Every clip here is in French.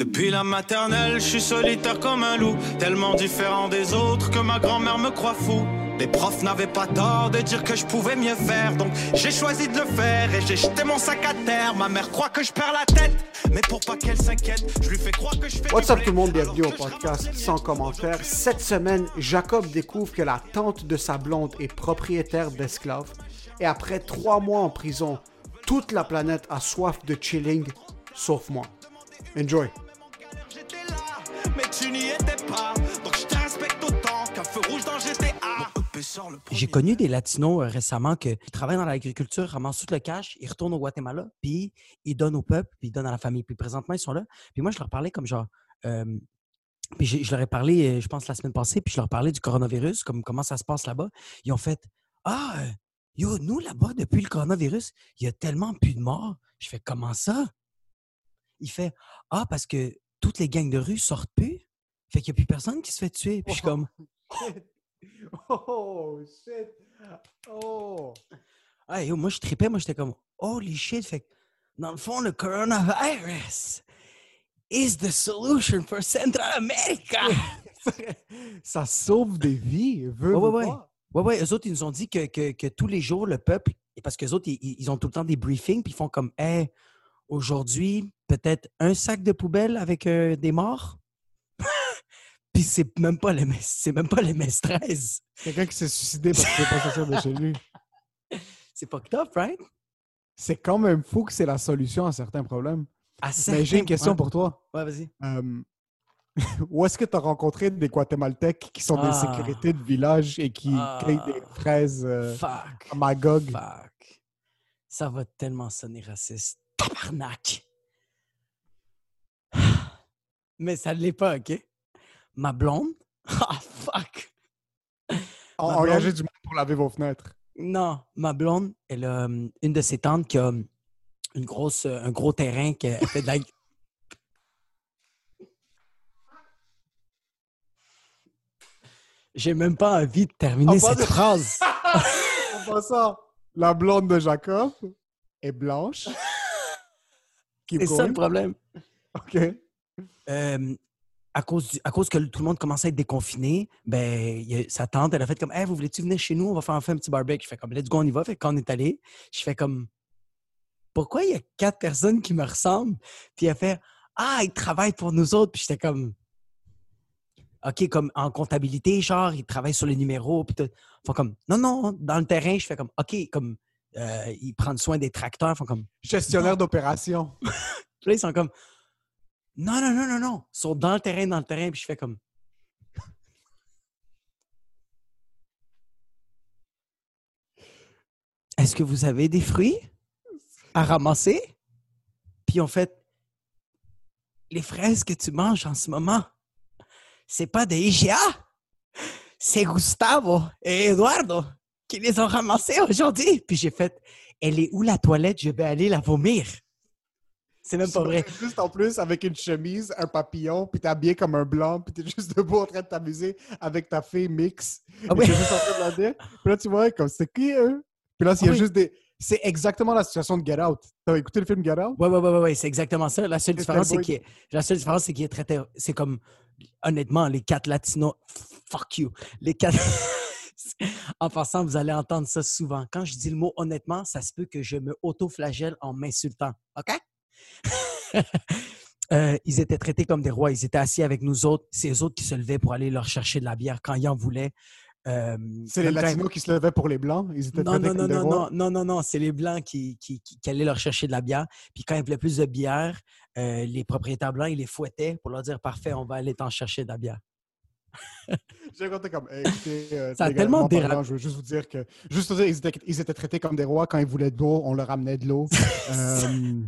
Depuis la maternelle, je suis solitaire comme un loup, tellement différent des autres que ma grand-mère me croit fou. Les profs n'avaient pas tort de dire que je pouvais mieux faire, donc j'ai choisi de le faire et j'ai jeté mon sac à terre. Ma mère croit que je perds la tête, mais pour pas qu'elle s'inquiète, je lui fais croire que je fais. What's up tout le monde, bienvenue au podcast sans commentaire. Cette semaine, Jacob découvre que la tante de sa blonde est propriétaire d'esclaves. Et après trois mois en prison, toute la planète a soif de chilling, sauf moi. Enjoy. Mais tu n'y étais pas, donc je te respecte autant qu'un feu rouge dans GTA. J'ai connu des Latinos euh, récemment qui travaillent dans l'agriculture, ramassent tout le cash, ils retournent au Guatemala, puis ils donnent au peuple, puis ils donnent à la famille. Puis présentement, ils sont là. Puis moi, je leur parlais comme genre. euh, puis je leur ai parlé, euh, je pense, la semaine passée, puis je leur parlais du coronavirus, comme comment ça se passe là-bas. Ils ont fait Ah, yo, nous, là-bas, depuis le coronavirus, il y a tellement plus de morts. Je fais Comment ça? Il fait Ah, parce que toutes les gangs de rue sortent plus. Fait qu'il n'y a plus personne qui se fait tuer. Puis je suis comme Oh shit. Oh. Yo, moi, je tripais, moi, j'étais comme, holy shit. Fait que, dans le fond, le coronavirus is the solution for Central America. Ça sauve des vies. Veux, Ouais, ouais, ouais. pas. ouais, ouais, eux autres, ils nous ont dit que, que, que tous les jours, le peuple, parce qu'eux autres, ils, ils- ils ont tout le temps des briefings, puis ils font comme, hey, aujourd'hui, peut-être un sac de poubelle avec euh, des morts? puis c'est même pas le c'est même pas le MS-13. Quelqu'un qui s'est suicidé parce qu'il pas sortir de chez lui. C'est fucked up, right? C'est quand même fou que c'est la solution à certains problèmes. À Mais j'ai une question pour toi. Ouais, vas-y. Où est-ce que tu as rencontré des Guatémaltèques qui sont des Ah. sécurités de village et qui Ah. cueillent des fraises euh, Fuck. à Magog? Fuck. Ça va tellement sonner raciste. Tabarnak! Mais ça ne l'est pas, OK? Ma blonde? Ah, fuck! En- Ma Engager blonde- du monde pour laver vos fenêtres. Non, ma blonde, elle a hum, une de ses tantes qui a une grosse, euh, un gros terrain qu'elle fait de la... J'ai même pas envie de terminer En cette phrase. En passant, la blonde de Jacob est blanche. Keep C'est ça le problème. OK. Euh, à, cause du- à cause que tout le monde commençait à être déconfiné, ben, a- sa tante, elle a fait comme Hey, vous voulez-tu venir chez nous? On va faire enfin un petit barbecue. Je fais comme Let's go, on y va. Fait quand on est allé, je fais comme Pourquoi il y a quatre personnes qui me ressemblent? Puis elle fait Ah, ils travaillent pour nous autres. Puis j'étais comme OK, comme en comptabilité, genre, ils travaillent sur les numéros. Puis tout. Font comme Non, non, dans le terrain, je fais comme OK, comme euh, ils prennent soin des tracteurs. Font comme Gestionnaire d'opération. là, ils sont comme Non, non, non, non, non. Ils sont dans le terrain, dans le terrain. Puis je fais comme Est-ce que vous avez des fruits à ramasser? Puis en fait, les fraises que tu manges en ce moment, c'est pas de IGA, c'est Gustavo et Eduardo qui les ont ramassées aujourd'hui. Puis j'ai fait, elle est où la toilette? Je vais aller la vomir. C'est même pas vrai. Juste en plus, avec une chemise, un papillon, puis t'es habillé comme un blanc, puis t'es juste debout en train de t'amuser avec ta fille mix. Ah oui. t'es juste en train de dire. Puis là, tu vois, comme c'est qui, eux? Puis là, il y a Ah oui. juste des. C'est exactement la situation de Get Out. T'as écouté le film Get Out? Ouais, ouais, ouais, ouais, c'est exactement ça. La seule différence, c'est qu'il est- la seule différence, c'est qu'il est traité. C'est comme, honnêtement, les quatre latinos, fuck you. Les quatre. en passant, vous allez entendre ça souvent. Quand je dis le mot honnêtement, ça se peut que je me auto-flagelle en m'insultant. OK? Euh, ils étaient traités comme des rois. Ils étaient assis avec nous autres. C'est eux autres qui se levaient pour aller leur chercher de la bière quand ils en voulaient. Euh, C'est les Latinos qui se levaient pour les Blancs? Ils étaient non, non, non, non, non, non, non, non, c'est les Blancs qui, qui, qui- qui allaient leur chercher de la bière. Puis quand ils voulaient plus de bière, euh, les propriétaires blancs, ils les fouettaient pour leur dire Parfait, on va aller t'en chercher de la bière. J'ai raconté comme, hey, écoutez, euh, Ça a tellement dérapé. Je veux juste vous dire que, juste vous dire, ils étaient, ils étaient traités comme des rois quand ils voulaient de l'eau, on leur amenait de l'eau. Euh,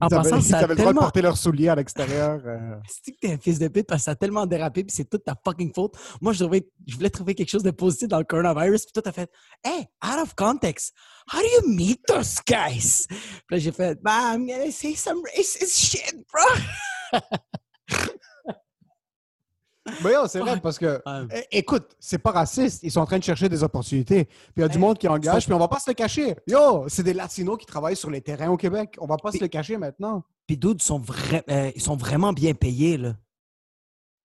En ils avaient, passant, ils ça a avaient le droit de porter leurs souliers à l'extérieur. euh. C'est que t'es un fils de pute? Parce que ça a tellement dérapé puis c'est toute ta fucking faute. Moi, je, je voulais trouver quelque chose de positif dans le coronavirus puis toi, t'as fait Hey, out of context, how do you meet those guys? Puis là, j'ai fait Bah, I'm gonna say some racist shit, bro. Mais yo, c'est vrai, parce que, écoute, c'est pas raciste. Ils sont en train de chercher des opportunités. Puis il y a du monde qui engage, puis on va pas se le cacher. Yo, c'est des Latinos qui travaillent sur les terrains au Québec. On va pas se le cacher maintenant. Puis d'autres sont, vra- euh, ils sont vraiment bien payés, là.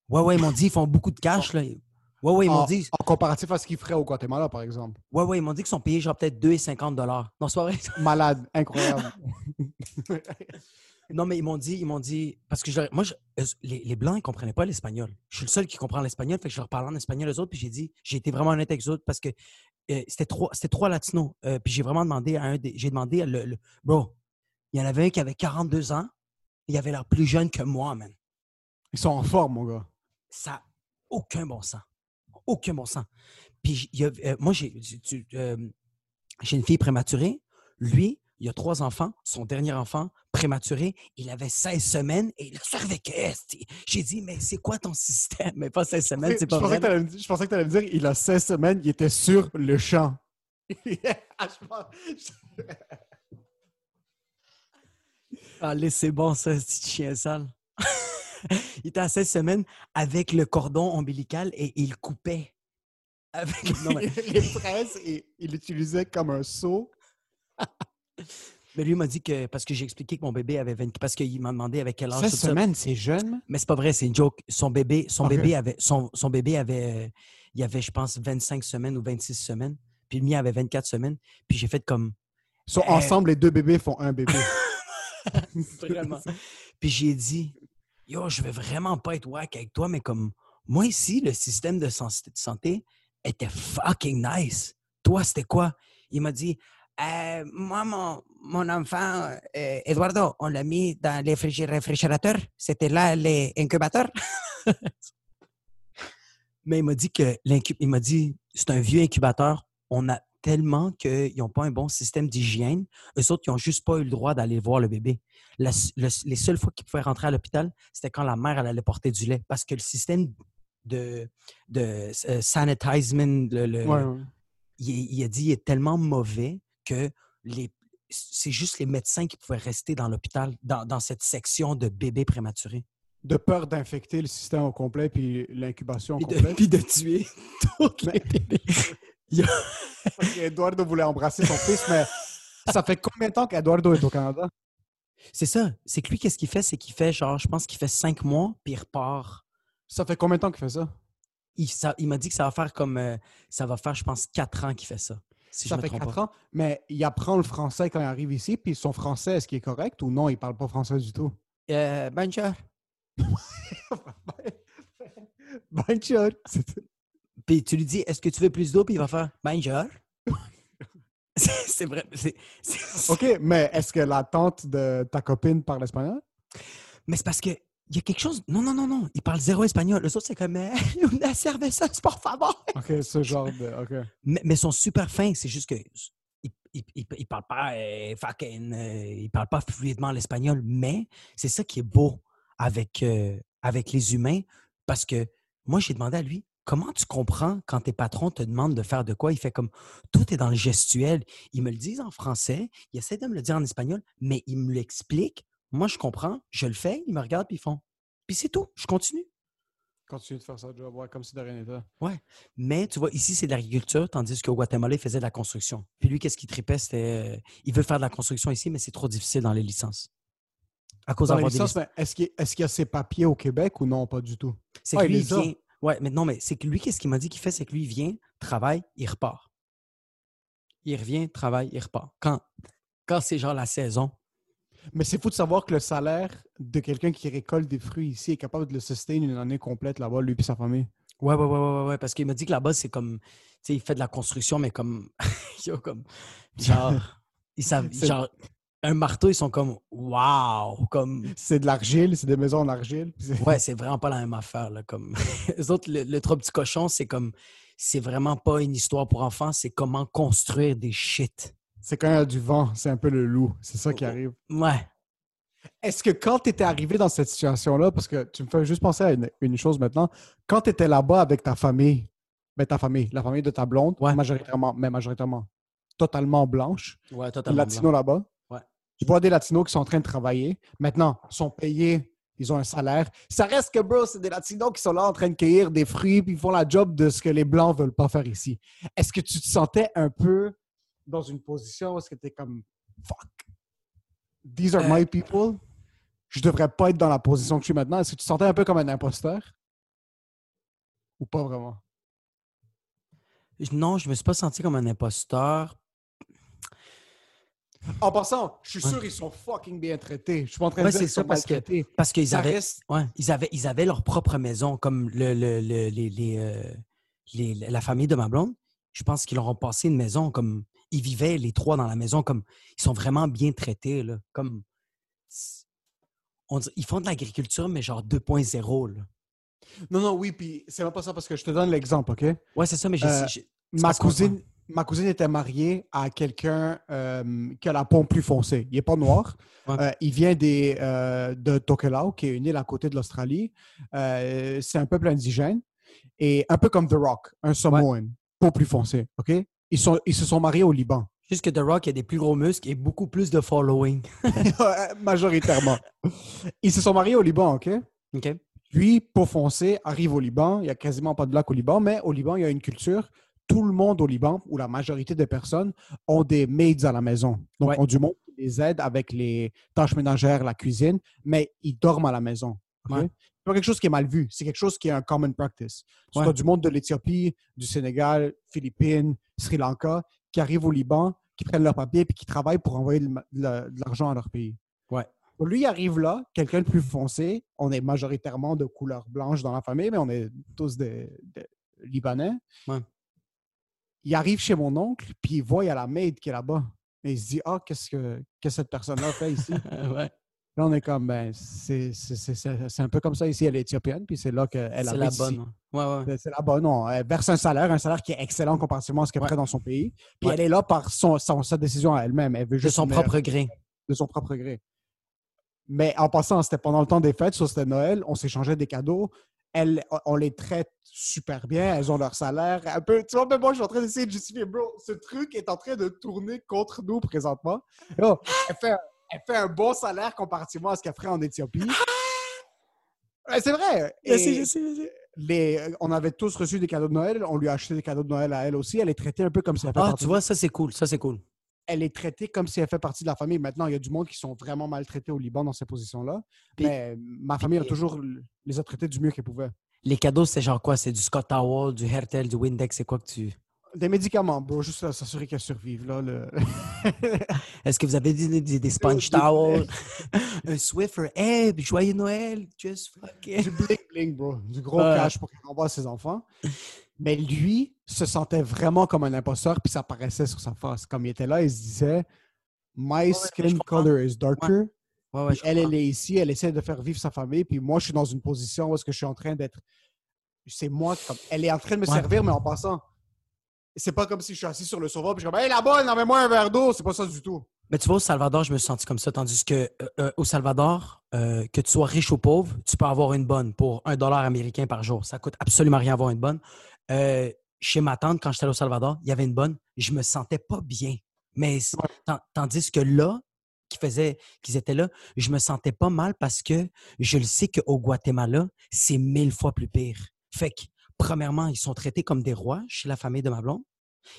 Ouais, ouais, ils m'ont dit ils font beaucoup de cash, là. Ouais, ouais, ils m'ont dit, en comparatif à ce qu'ils feraient au Guatemala, par exemple. ouais, ouais, ils m'ont dit qu'ils sont payés genre peut-être 2,50 dollars. Non, c'est pas vrai. Malade, incroyable. Non, mais ils m'ont dit, ils m'ont dit, parce que je moi, je- les, les Blancs, ils comprenaient pas l'espagnol. Je suis le seul qui comprend l'espagnol, fait que je leur parlais en espagnol aux autres, puis j'ai dit, j'ai été vraiment honnête avec eux autres parce que euh, c'était trois, c'était trois latinos. Euh, puis j'ai vraiment demandé à un des, j'ai demandé à le, le- bro, il y en avait un qui avait 42 ans, il avait l'air plus jeune que moi, man. Ils sont en forme, mon gars. Ça n'a aucun bon sens. Aucun bon sens. Puis j- il y a- euh, moi, j'ai j'ai une fille prématurée. Lui, il a trois enfants. Son dernier enfant, prématuré, il avait 16 semaines et il a survécu. esti. J'ai dit, mais c'est quoi ton système? Mais pas 16 semaines, c'est je, pas pensais vrai. que je pensais que tu allais me dire il a 16 semaines, il était sur le champ. Ah, je pense- Allez, c'est bon, ça, petit chien sale. il était à 16 semaines avec le cordon ombilical et il coupait. Avec... Non, mais- les fraises, il il l'utilisait comme un seau. Mais lui m'a dit que parce que j'ai expliqué que mon bébé avait 20 parce qu'il m'a demandé avec quel âge 16 tout ça. semaines, c'est jeune? Mais c'est pas vrai, c'est une joke. Son bébé, son bébé avait son, son bébé avait euh, il avait je pense 25 semaines ou 26 semaines, puis le mien avait 24 semaines, puis j'ai fait comme Eh. ensemble, les deux bébés font un bébé. vraiment. puis j'ai dit "Yo, je vais vraiment pas être wack avec toi mais comme moi ici le système de santé était fucking nice. Toi, c'était quoi? Il m'a dit Euh, moi, mon, mon enfant, euh, Eduardo, on l'a mis dans les réfrigérateurs. C'était là les incubateurs. Mais il m'a dit que il m'a dit c'est un vieux incubateur. On a tellement qu'ils n'ont pas un bon système d'hygiène. Eux autres, ils n'ont juste pas eu le droit d'aller voir le bébé. La s- le- les seules fois qu'ils pouvaient rentrer à l'hôpital, c'était quand la mère elle allait porter du lait. Parce que le système de, de euh, sanitizement, le- le- Ouais, ouais. il, il a dit il est tellement mauvais que les c'est juste les médecins qui pouvaient rester dans l'hôpital, dans, dans cette section de bébés prématurés. De peur d'infecter le système au complet puis l'incubation au complet. puis de tuer tous les bébés. Il y a- Parce qu'Eduardo voulait embrasser son fils, mais ça fait combien de temps qu'Eduardo est au Canada? C'est ça. C'est que lui, qu'est-ce qu'il fait? C'est qu'il fait, genre, je pense qu'il fait cinq mois, puis il repart. Ça fait combien de temps qu'il fait ça? Il, ça- il m'a dit que ça va faire comme. euh, ça va faire, je pense, quatre ans qu'il fait ça. Si ça fait trompe 4 pas. ans, mais il apprend le français quand il arrive ici, puis son français, est-ce qu'il est correct ou non, il parle pas français du tout? Euh, bonjour. Bonjour! Puis tu lui dis, est-ce que tu veux plus d'eau? Puis il va faire, bonjour. c'est vrai. OK, mais est-ce que la tante de ta copine parle espagnol? Mais c'est parce que il y a quelque chose. Non, non, non, non. Il parle zéro espagnol. Les autres, c'est comme una cerveza, por favor. OK, ce genre de... OK. Mais, mais ils sont super fins. C'est juste que ils- ils parlent pas euh, fucking, euh, ils parlent pas fluidement l'espagnol. Mais c'est ça qui est beau avec, euh, avec les humains. Parce que moi, j'ai demandé à lui comment tu comprends quand tes patrons te demandent de faire de quoi? Il fait comme tout est dans le gestuel. Ils me le disent en français, ils essaient de me le dire en espagnol, mais ils me l'expliquent. Moi, je comprends, je le fais, ils me regardent puis ils font. Puis c'est tout, je continue. Continue de faire ça, job, ouais, comme si de rien n'était. Mais tu vois, ici, c'est de l'agriculture, tandis qu'au Guatemala, il faisait de la construction. Puis lui, qu'est-ce qu'il tripait? C'était. euh, il veut faire de la construction ici, mais c'est trop difficile dans les licences. À cause Dans les d'avoir des licences, mais est-ce qu'il y a ses papiers au Québec ou non, pas du tout? C'est Ah, que lui, il vient. Ouais, mais non, mais c'est que lui, qu'est-ce qu'il m'a dit qu'il fait? C'est que lui, il vient, travaille, il repart. Il revient, travaille, il repart. Quand, quand c'est genre la saison, Mais c'est fou de savoir que le salaire de quelqu'un qui récolte des fruits ici est capable de le sustain une année complète là-bas, lui et sa famille. Ouais, ouais, ouais, ouais, ouais, parce qu'il m'a dit que là-bas, c'est comme, tu sais, il fait de la construction, mais comme, yo, comme, genre, ils savent, genre, un marteau, ils sont comme, waouh, comme, C'est de l'argile, c'est des maisons en argile. ouais, c'est vraiment pas la même affaire, là, comme, les autres, le, le trois petits cochons, c'est comme, c'est vraiment pas une histoire pour enfants, c'est comment construire des shit. C'est quand il y a du vent, c'est un peu le loup. C'est ça qui arrive. Ouais. Est-ce que quand tu étais arrivé dans cette situation-là, parce que tu me fais juste penser à une, une chose maintenant, quand tu étais là-bas avec ta famille, ben ta famille, la famille de ta blonde, Ouais. majoritairement, mais majoritairement, totalement blanche, Ouais, totalement. latino là-bas, Ouais. tu vois des latinos qui sont en train de travailler, maintenant, sont payés, ils ont un salaire. Ça reste que, bro, c'est des latinos qui sont là en train de cueillir des fruits, puis ils font la job de ce que les blancs veulent pas faire ici. Est-ce que tu te sentais un peu dans une position où est-ce que tu es comme, fuck, these are Euh, my people? Je devrais pas être dans la position que je suis maintenant. Est-ce que tu te sentais un peu comme un imposteur? Ou pas vraiment? Non, je me suis pas senti comme un imposteur. En passant, je suis sûr ils sont fucking bien traités. Je suis pas en train Ouais, de dire c'est qu'ils ça, sont parce que-. Parce qu'ils avaient, reste- ouais, ils avaient, ils avaient leur propre maison, comme le, le- le- les, les, euh, les- la famille de ma blonde. Je pense qu'ils leur ont passé une maison, comme ils vivaient les trois dans la maison, comme ils sont vraiment bien traités, là, comme on dit- ils font de l'agriculture, mais genre 2.0. là. Non, non, oui, puis c'est même pas ça parce que je te donne l'exemple, OK? Ouais, c'est ça, mais j'ai- Euh, Ma cousine, ma cousine était mariée à quelqu'un euh, qui a la peau plus foncée. Il n'est pas noir. Ouais. Euh, il vient des, euh, de Tokelau, qui est une île à côté de l'Australie. C'est un peuple indigène. Et un peu comme The Rock, un Samoan, peau plus foncée. OK? Ils, sont, ils se sont mariés au Liban. Juste que The Rock a des plus gros muscles et beaucoup plus de following. Majoritairement. Ils se sont mariés au Liban, OK? OK? Puis, peau foncée arrive au Liban. Il n'y a quasiment pas de lac au Liban, mais au Liban, il y a une culture. Tout le monde au Liban, ou la majorité des personnes, ont des maids à la maison. Donc, Ouais. ont du monde qui les aide avec les tâches ménagères, la cuisine, mais ils dorment à la maison. ok? Ouais. C'est pas quelque chose qui est mal vu. C'est quelque chose qui est un common practice. Ouais. as du monde de l'Éthiopie, du Sénégal, Philippines, Sri Lanka, qui arrivent au Liban, qui prennent leurs papiers et qui travaillent pour envoyer de l'argent à leur pays. Ouais. Lui, il arrive là, quelqu'un de plus foncé. On est majoritairement de couleur blanche dans la famille, mais on est tous des, des Libanais. Ouais. Il arrive chez mon oncle, puis il voit, il y a la maid qui est là-bas. Et il se dit, ah, qu'est-ce que, cette personne-là fait ici? ouais. Là, on est comme, ben, c'est, c'est, c'est- c'est- c'est un peu comme ça ici. Elle est éthiopienne, puis c'est là qu'elle C'est habite la bonne. Ouais, ouais. C'est la bonne, non. Elle verse un salaire, un salaire qui est excellent comparativement à ce qu'elle Ouais. ferait dans son pays. Puis elle est là par son, son- sa décision à elle-même. Elle veut De son propre gré. de son propre gré. Mais en passant, c'était pendant le temps des fêtes, c'était Noël, on s'échangeait des cadeaux. Elles, on les traite super bien, elles ont leur salaire. Un peu, tu vois, mais moi, je suis en train d'essayer de justifier, bro. Ce truc est en train de tourner contre nous présentement. Là, elle, fait, elle fait un bon salaire comparativement à ce qu'elle ferait en Éthiopie. Ouais, c'est vrai. Je sais, Et je sais, je sais. les, on avait tous reçu des cadeaux de Noël. On lui a acheté des cadeaux de Noël à elle aussi. Elle est traitée un peu comme si elle fait Ah, partie tu vois, ça c'est cool. Ça c'est cool. elle est traitée comme si elle fait partie de la famille. Maintenant, il y a du monde qui sont vraiment maltraités au Liban dans ces positions-là. Mais ma famille a toujours les a traités du mieux qu'elle pouvait. Les cadeaux, c'est genre quoi? C'est du Scott Towel, du Hertel, du Windex, c'est quoi que tu. Des médicaments, bro, juste s'assurer qu'elle survive. Là, le... Est-ce que vous avez des, des, des sponge towels? un Swiffer? Hey, joyeux Noël! Just fucking. du bling bling, bro. Du gros Ouais. cash pour qu'elle envoie ses enfants. Mais lui se sentait vraiment comme un imposteur, puis ça paraissait sur sa face. Comme il était là, il se disait My skin color is darker. Ouais, ouais, elle, elle est ici, elle essaie de faire vivre sa famille, puis moi, je suis dans une position où est-ce que je suis en train d'être. C'est moi, comme. Elle est en train de me Ouais. servir, mais en passant. C'est pas comme si je suis assis sur le sofa, puis je suis comme, hey là-bas, enlevez-moi un verre d'eau. C'est pas ça du tout. Mais tu vois, au Salvador, je me suis senti comme ça. Tandis que euh, euh, au Salvador, euh, que tu sois riche ou pauvre, tu peux avoir une bonne pour un dollar américain par jour. Ça coûte absolument rien avoir une bonne. Euh, chez ma tante, quand j'étais au Salvador, il y avait une bonne. Je me sentais pas bien. Mais tandis que là, qui faisait, qu'ils étaient là, je me sentais pas mal parce que je le sais qu'au Guatemala, c'est mille fois plus pire. Fait que, premièrement, ils sont traités comme des rois chez la famille de ma blonde.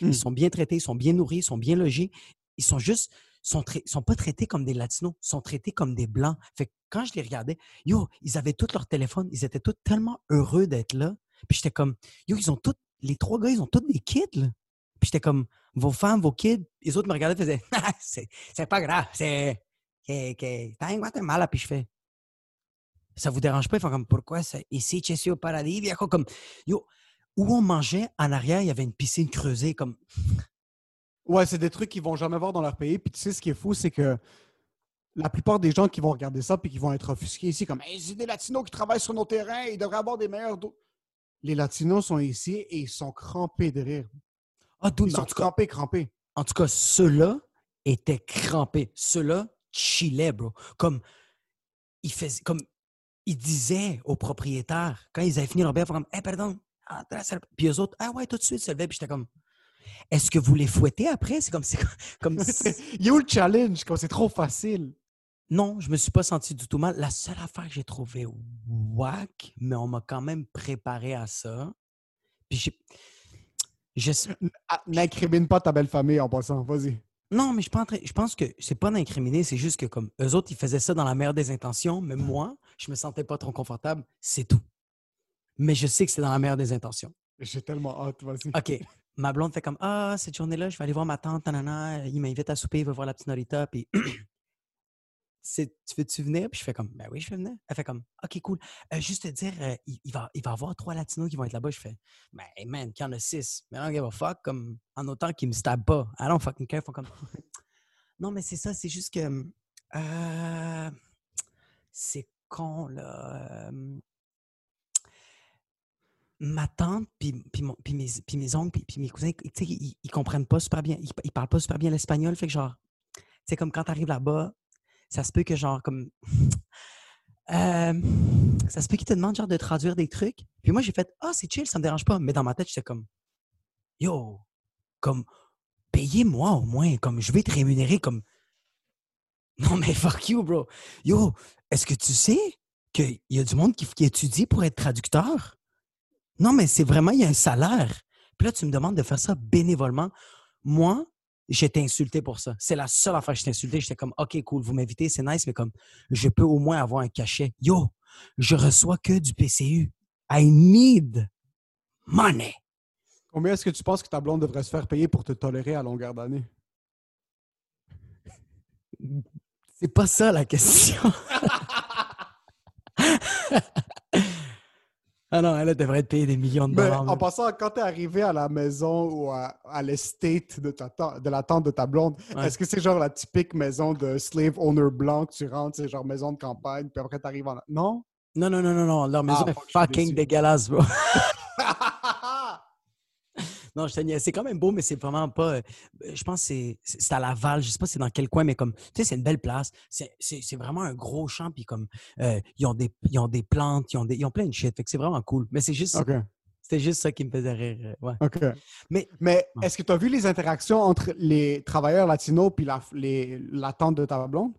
Mm. Ils sont bien traités, ils sont bien nourris, ils sont bien logés. Ils sont juste, sont, sont pas traités comme des latinos, ils sont traités comme des blancs. Fait que quand je les regardais, yo, ils avaient tous leur téléphone, ils étaient tous tellement heureux d'être là. Puis j'étais comme, yo, ils ont tous, les trois gars, ils ont tous des kids, là. Puis j'étais comme, vos femmes, vos kids, les autres me regardaient et faisaient, c'est c'est pas grave, c'est t'as en Guatemala, puis je fais, ça vous dérange pas? Ils font comme, pourquoi ça? Ici, suis au paradis, viejo, comme, yo, où on mangeait, en arrière, il y avait une piscine creusée, comme, Ouais, c'est des trucs qu'ils vont jamais voir dans leur pays. Puis tu sais, ce qui est fou, c'est que la plupart des gens qui vont regarder ça puis qui vont être offusqués ici, comme hey, c'est des Latinos qui travaillent sur nos terrains, ils devraient avoir des meilleurs. dos. Les Latinos sont ici et ils sont crampés de rire. ah, Ils sont cas, crampés, crampés. En tout cas, ceux-là étaient crampés. Ceux-là chillaient, bro. Comme, ils faisaient, comme, ils disaient aux propriétaires, quand ils avaient fini leur bière, comme, hey, pardon. Puis eux autres, ah ouais, tout de suite, ils se levaient. Puis j'étais comme, est-ce que vous les fouettez après? C'est comme, c'est comme, Il y a où le challenge? Comme c'est trop facile. non, je me suis pas senti du tout mal. La seule affaire que j'ai trouvée whack, mais on m'a quand même préparé à ça. Puis j'ai, je Ah, N'incrimine pas ta belle famille en passant. Vas-y. Non, mais je, train- je pense que c'est pas d'incriminer, c'est juste que comme eux autres, ils faisaient ça dans la meilleure des intentions, mais moi, je me sentais pas trop confortable, c'est tout. Mais je sais que c'est dans la meilleure des intentions. J'ai tellement hâte. Vas-y. OK. Ma blonde fait comme Ah, cette journée-là, je vais aller voir ma tante, nanana. Il m'invite à souper, il va voir la petite Norita. Puis, c'est- tu veux-tu venir? Puis je fais comme Ben oui, je vais venir. Elle fait comme OK, cool. Euh, juste te dire, euh, il, il va, il va y avoir trois Latinos qui vont être là-bas. Je fais Ben, hey, man, qu'il y en a six. Mais don't give a fuck. Comme, en autant qu'ils me stabent pas. I don't fucking care. Font comme Non, mais c'est ça, c'est juste que. euh, c'est con, là. ma tante, puis, mes, puis mes oncles, puis, mes cousins, tu ils, ils comprennent pas super bien, ils, ils parlent pas super bien l'espagnol, fait que genre, tu sais, comme quand t'arrives là-bas, ça se peut que genre, comme, ça se peut qu'ils te demandent genre de traduire des trucs. Puis moi, j'ai fait, ah, c'est chill, ça me dérange pas. Mais dans ma tête, j'étais comme, yo, comme, payez-moi au moins, comme, je vais te rémunérer comme, non, mais fuck you, bro. Yo, est-ce que tu sais qu'il y a du monde qui, étudie pour être traducteur? Non, mais c'est vraiment, il y a un salaire. Puis là, tu me demandes de faire ça bénévolement. Moi, j'étais insulté pour ça. C'est la seule affaire que j'étais insulté. J'étais comme, OK, cool, vous m'invitez, c'est nice, mais comme, je peux au moins avoir un cachet. Yo, je reçois que du PCU. I need money. Combien est-ce que tu penses que ta blonde devrait se faire payer pour te tolérer à longueur d'année? C'est pas ça la question. ah non, elle devrait être payée des millions de Mais dollars. en passant, quand tu es arrivé à la maison ou à, à l'estate de, ta de la tante de ta blonde, Ouais. est-ce que c'est genre la typique maison de slave owner blanc que tu rentres, c'est genre maison de campagne, puis après tu arrives en. Non? Non, non, non, non, non. Leur maison Ah, est fucking dégueulasse, bro. Non, je. C'est quand même beau, mais c'est vraiment pas. euh, Je pense que c'est- à Laval. Je sais pas c'est dans quel coin, mais comme. Tu sais, c'est une belle place. C'est- vraiment un gros champ. Puis comme. euh, ils, ont des, ils ont des plantes, ils ont, des, ils ont plein de shit. Fait que c'est vraiment cool. Mais c'est juste. OK. C'était juste ça qui me faisait rire. euh, Ouais. OK. Mais Mais est-ce que tu as vu les interactions entre les travailleurs latinos puis la, les, la tante de ta blonde?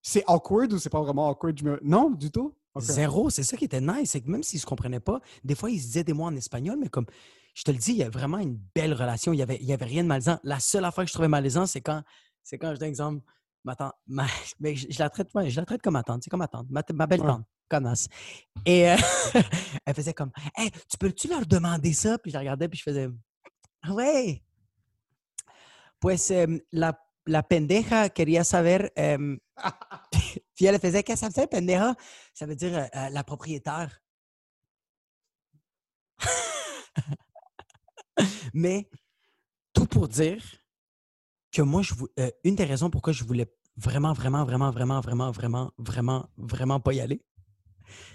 C'est awkward ou c'est pas vraiment awkward? Me- Non, du tout? OK. Zéro, c'est ça qui était nice. C'est que même s'ils ne se comprenaient pas, des fois, ils se disaient des mots en espagnol, mais comme je te le dis, il y a vraiment une belle relation. Il n'y avait, il y avait rien de malaisant. La seule affaire que je trouvais malaisant, c'est quand, c'est quand je donne exemple, ma tante, ma- mais je, je la traite, ouais, je la traite comme ma tante, c'est comme ma tante, ma, ma belle Ouais. tante, connasse. Et euh, elle faisait comme, hey, tu peux-tu leur demander ça? Puis je la regardais, puis je faisais, ouais. Pues la, la pendeja quería saber. em, puis elle faisait, qu'est-ce que ça veut dire, pendeja? Ça veut dire euh, euh, la propriétaire. Mais tout pour dire que moi, je euh, une des raisons pourquoi je voulais vraiment, vraiment, vraiment, vraiment, vraiment, vraiment, vraiment, vraiment pas y aller,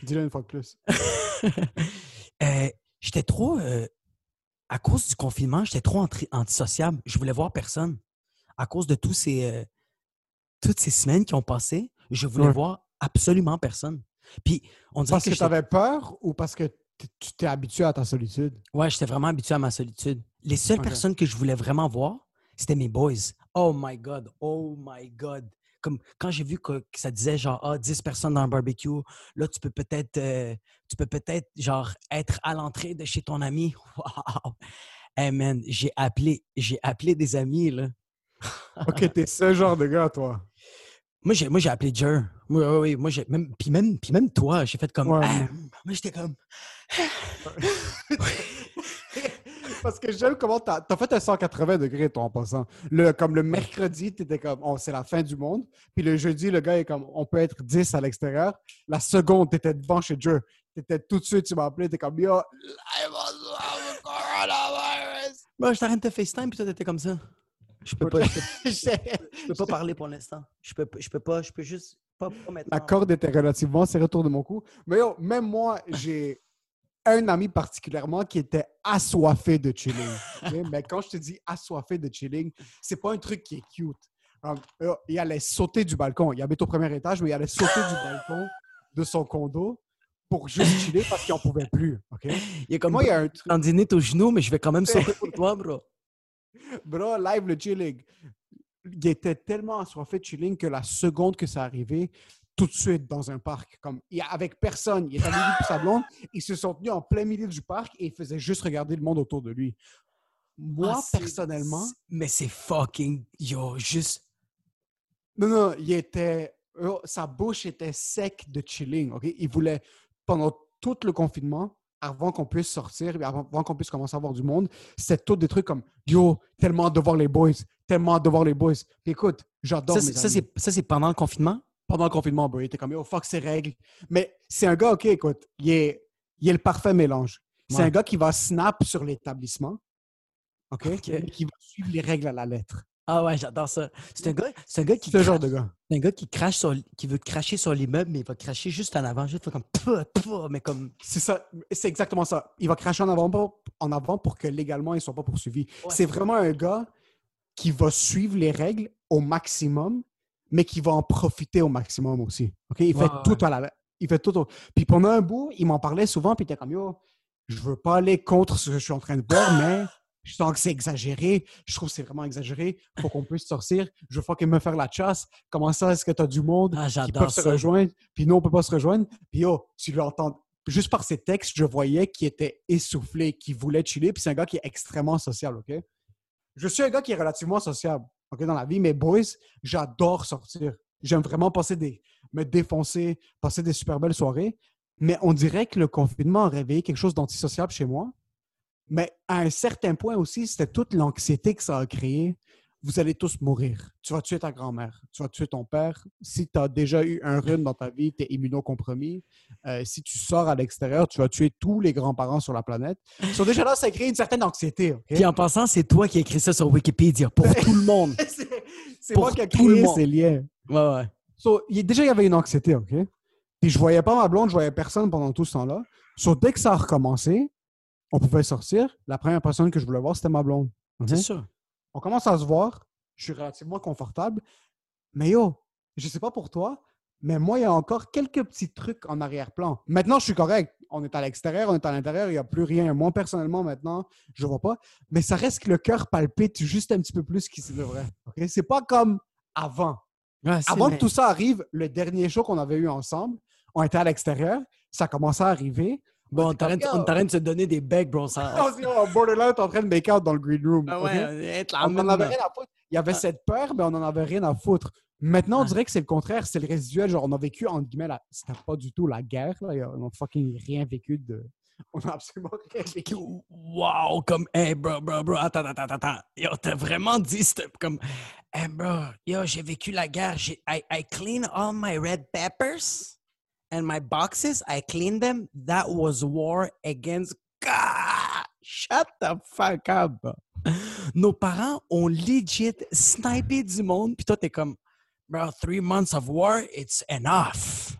Dis-le une fois de plus. euh, j'étais trop, euh, à cause du confinement, j'étais trop antisociable. Je voulais voir personne. À cause de tous ces, toutes ces semaines qui ont passé, je voulais Ouais. voir absolument personne. Puis, on Parce que, que tu avais peur ou parce que tu t'es habitué à ta solitude? Ouais, j'étais vraiment habitué à ma solitude. Les seules personnes que je voulais vraiment voir, c'était mes boys. Oh my God, oh my God. Comme quand j'ai vu que, que ça disait genre ah, 10 personnes dans un barbecue, là tu peux peut-être euh, tu peux peut-être genre être à l'entrée de chez ton ami. Wow. Hey man, j'ai appelé j'ai appelé des amis là. OK, t'es ce genre de gars, toi? Moi j'ai moi j'ai appelé Jer. Oui, oui, oui. Moi, j'ai même, puis même, puis même toi, j'ai fait comme. Ouais, Ah, moi, j'étais comme. Parce que j'aime comment t'as as fait un 180 degrés, toi, en passant. Le, comme le mercredi, t'étais comme, oh, c'est la fin du monde. Puis le jeudi, le gars est comme, on peut être 10 à l'extérieur. La seconde, t'étais devant chez Dieu. T'étais tout de suite, tu m'as appelé, t'es comme, yo, live on the coronavirus. Moi, je t'arrête de FaceTime, puis toi, t'étais comme ça. Je peux pas, je peux, je peux pas parler pour l'instant. Je peux, je peux pas, je peux juste pas, pas maintenant. La corde était relativement serrée autour de mon cou. Mais yo, même moi, j'ai un ami particulièrement qui était assoiffé de chilling. Mais quand je te dis assoiffé de chilling, c'est pas un truc qui est cute. Yo, il allait sauter du balcon. Il habite au premier étage, mais il allait sauter du balcon de son condo pour juste chiller parce qu'il en pouvait plus. ok? Il comme Moi, il y a un truc. tendinite au genou, mais je vais quand même sauter pour toi, bro. Bro, live le chilling. Il était tellement assoiffé de chilling que la seconde que ça arrivait, tout de suite dans un parc, comme avec personne, il est allé et sa blonde, ils se sont tenus en plein milieu du parc et il faisait juste regarder le monde autour de lui. Moi, Ah, personnellement, Mais c'est fucking. Yo, juste. non, non, il était, oh, sa bouche était sec de chilling, ok? Il voulait, pendant tout le confinement, avant qu'on puisse sortir, avant, avant qu'on puisse commencer à voir du monde, c'était tout des trucs comme Yo, tellement de voir les boys, tellement de voir les boys. Puis écoute, j'adore Ça, c'est- c'est c'est pendant le confinement? pendant le confinement, bro. Il était comme, yo, fuck ses règles. Mais c'est un gars, OK, écoute, il est, il est le parfait mélange. C'est Ouais. un gars qui va snap sur l'établissement, OK? Qui va suivre les règles à la lettre. Ah ouais, j'adore ça. C'est un gars, c'est un gars qui Ce genre crache- de gars. c'est un gars qui crache sur, qui veut cracher sur l'immeuble, mais il va cracher juste en avant, juste comme mais comme C'est ça, c'est exactement ça. Il va cracher en avant, pour- en avant pour que légalement, il ne soit pas poursuivi. C'est vraiment un gars qui va suivre les règles au maximum, mais qui va en profiter au maximum aussi. OK? Il fait Ouais, tout ouais. à la... Il fait tout au... Puis pendant un bout, il m'en parlait souvent, puis il était comme, yo, je veux pas aller contre ce que je suis en train de faire, mais je sens que c'est exagéré. Je trouve que c'est vraiment exagéré. Faut qu'on puisse sortir. Je veux fucking me faire la chasse. Comment ça, est-ce que tu as du monde Ah, qui peuvent se rejoindre? Puis nous, on peut pas se rejoindre. Puis yo, tu l'entends. Juste par ses textes, je voyais qu'il était essoufflé, qu'il voulait chiller. Puis c'est un gars qui est extrêmement social, OK? Je suis un gars qui est relativement sociable, OK, dans la vie. Mais boys, j'adore sortir. J'aime vraiment passer des... me défoncer, passer des super belles soirées. Mais on dirait que le confinement a réveillé quelque chose d'antisociable chez moi. Mais à un certain point aussi, c'était toute l'anxiété que ça a créé. Vous allez tous mourir. Tu vas tuer ta grand-mère. Tu vas tuer ton père. Si tu as déjà eu un rhume dans ta vie, tu es immunocompromis. Euh, si tu sors à l'extérieur, tu vas tuer tous les grands-parents sur la planète. So, déjà là, ça crée une certaine anxiété. Puis en passant, c'est toi qui as écrit ça sur Wikipédia pour tout le monde. c'est moi qui ai tout le créé monde. ces liens. Ouais, ouais. So, il- déjà, il y avait une anxiété, OK? Puis je voyais pas ma blonde, je voyais personne pendant tout ce temps-là. So, dès que ça a recommencé, on pouvait sortir. La première personne que je voulais voir, c'était ma blonde. C'est sûr. On commence à se voir. Je suis relativement confortable. Mais yo, je sais pas pour toi, mais moi, il y a encore quelques petits trucs en arrière-plan. Maintenant, je suis correct. On est à l'extérieur, on est à l'intérieur, il n'y a plus rien. Moi, personnellement, maintenant, je vois pas. Mais ça reste que le cœur palpite juste un petit peu plus qu'il devrait. OK? C'est pas comme avant. Ouais, Avant vrai. que tout ça arrive, le dernier show qu'on avait eu ensemble, on était à l'extérieur, ça commençait à arriver. Bon, on t'arrête de se donner des becs, bro. Ça... On s'est dit, oh, borderline, t'es en train de make out dans le green room. Ah ouais, la On même- avait rien à foutre. Il y avait Ah. cette peur, mais on n'en avait rien à foutre. Maintenant, on Ah. dirait que c'est le contraire, c'est le résiduel. Genre, on a vécu, entre guillemets, la... c'était pas du tout la guerre. Là. On n'a fucking rien vécu de. On a absolument rien vécu. Wow, comme, hey, bro, bro, bro, attends, attends, attends, attends. Yo, t'as vraiment dit, comme, hey, bro, yo, j'ai vécu la guerre. J'ai, I, I clean all my red peppers and my boxes. I clean them. That was war against God. Shut the fuck up. Nos parents ont legit snipé du monde, puis toi, t'es comme, bro, three months of war, it's enough.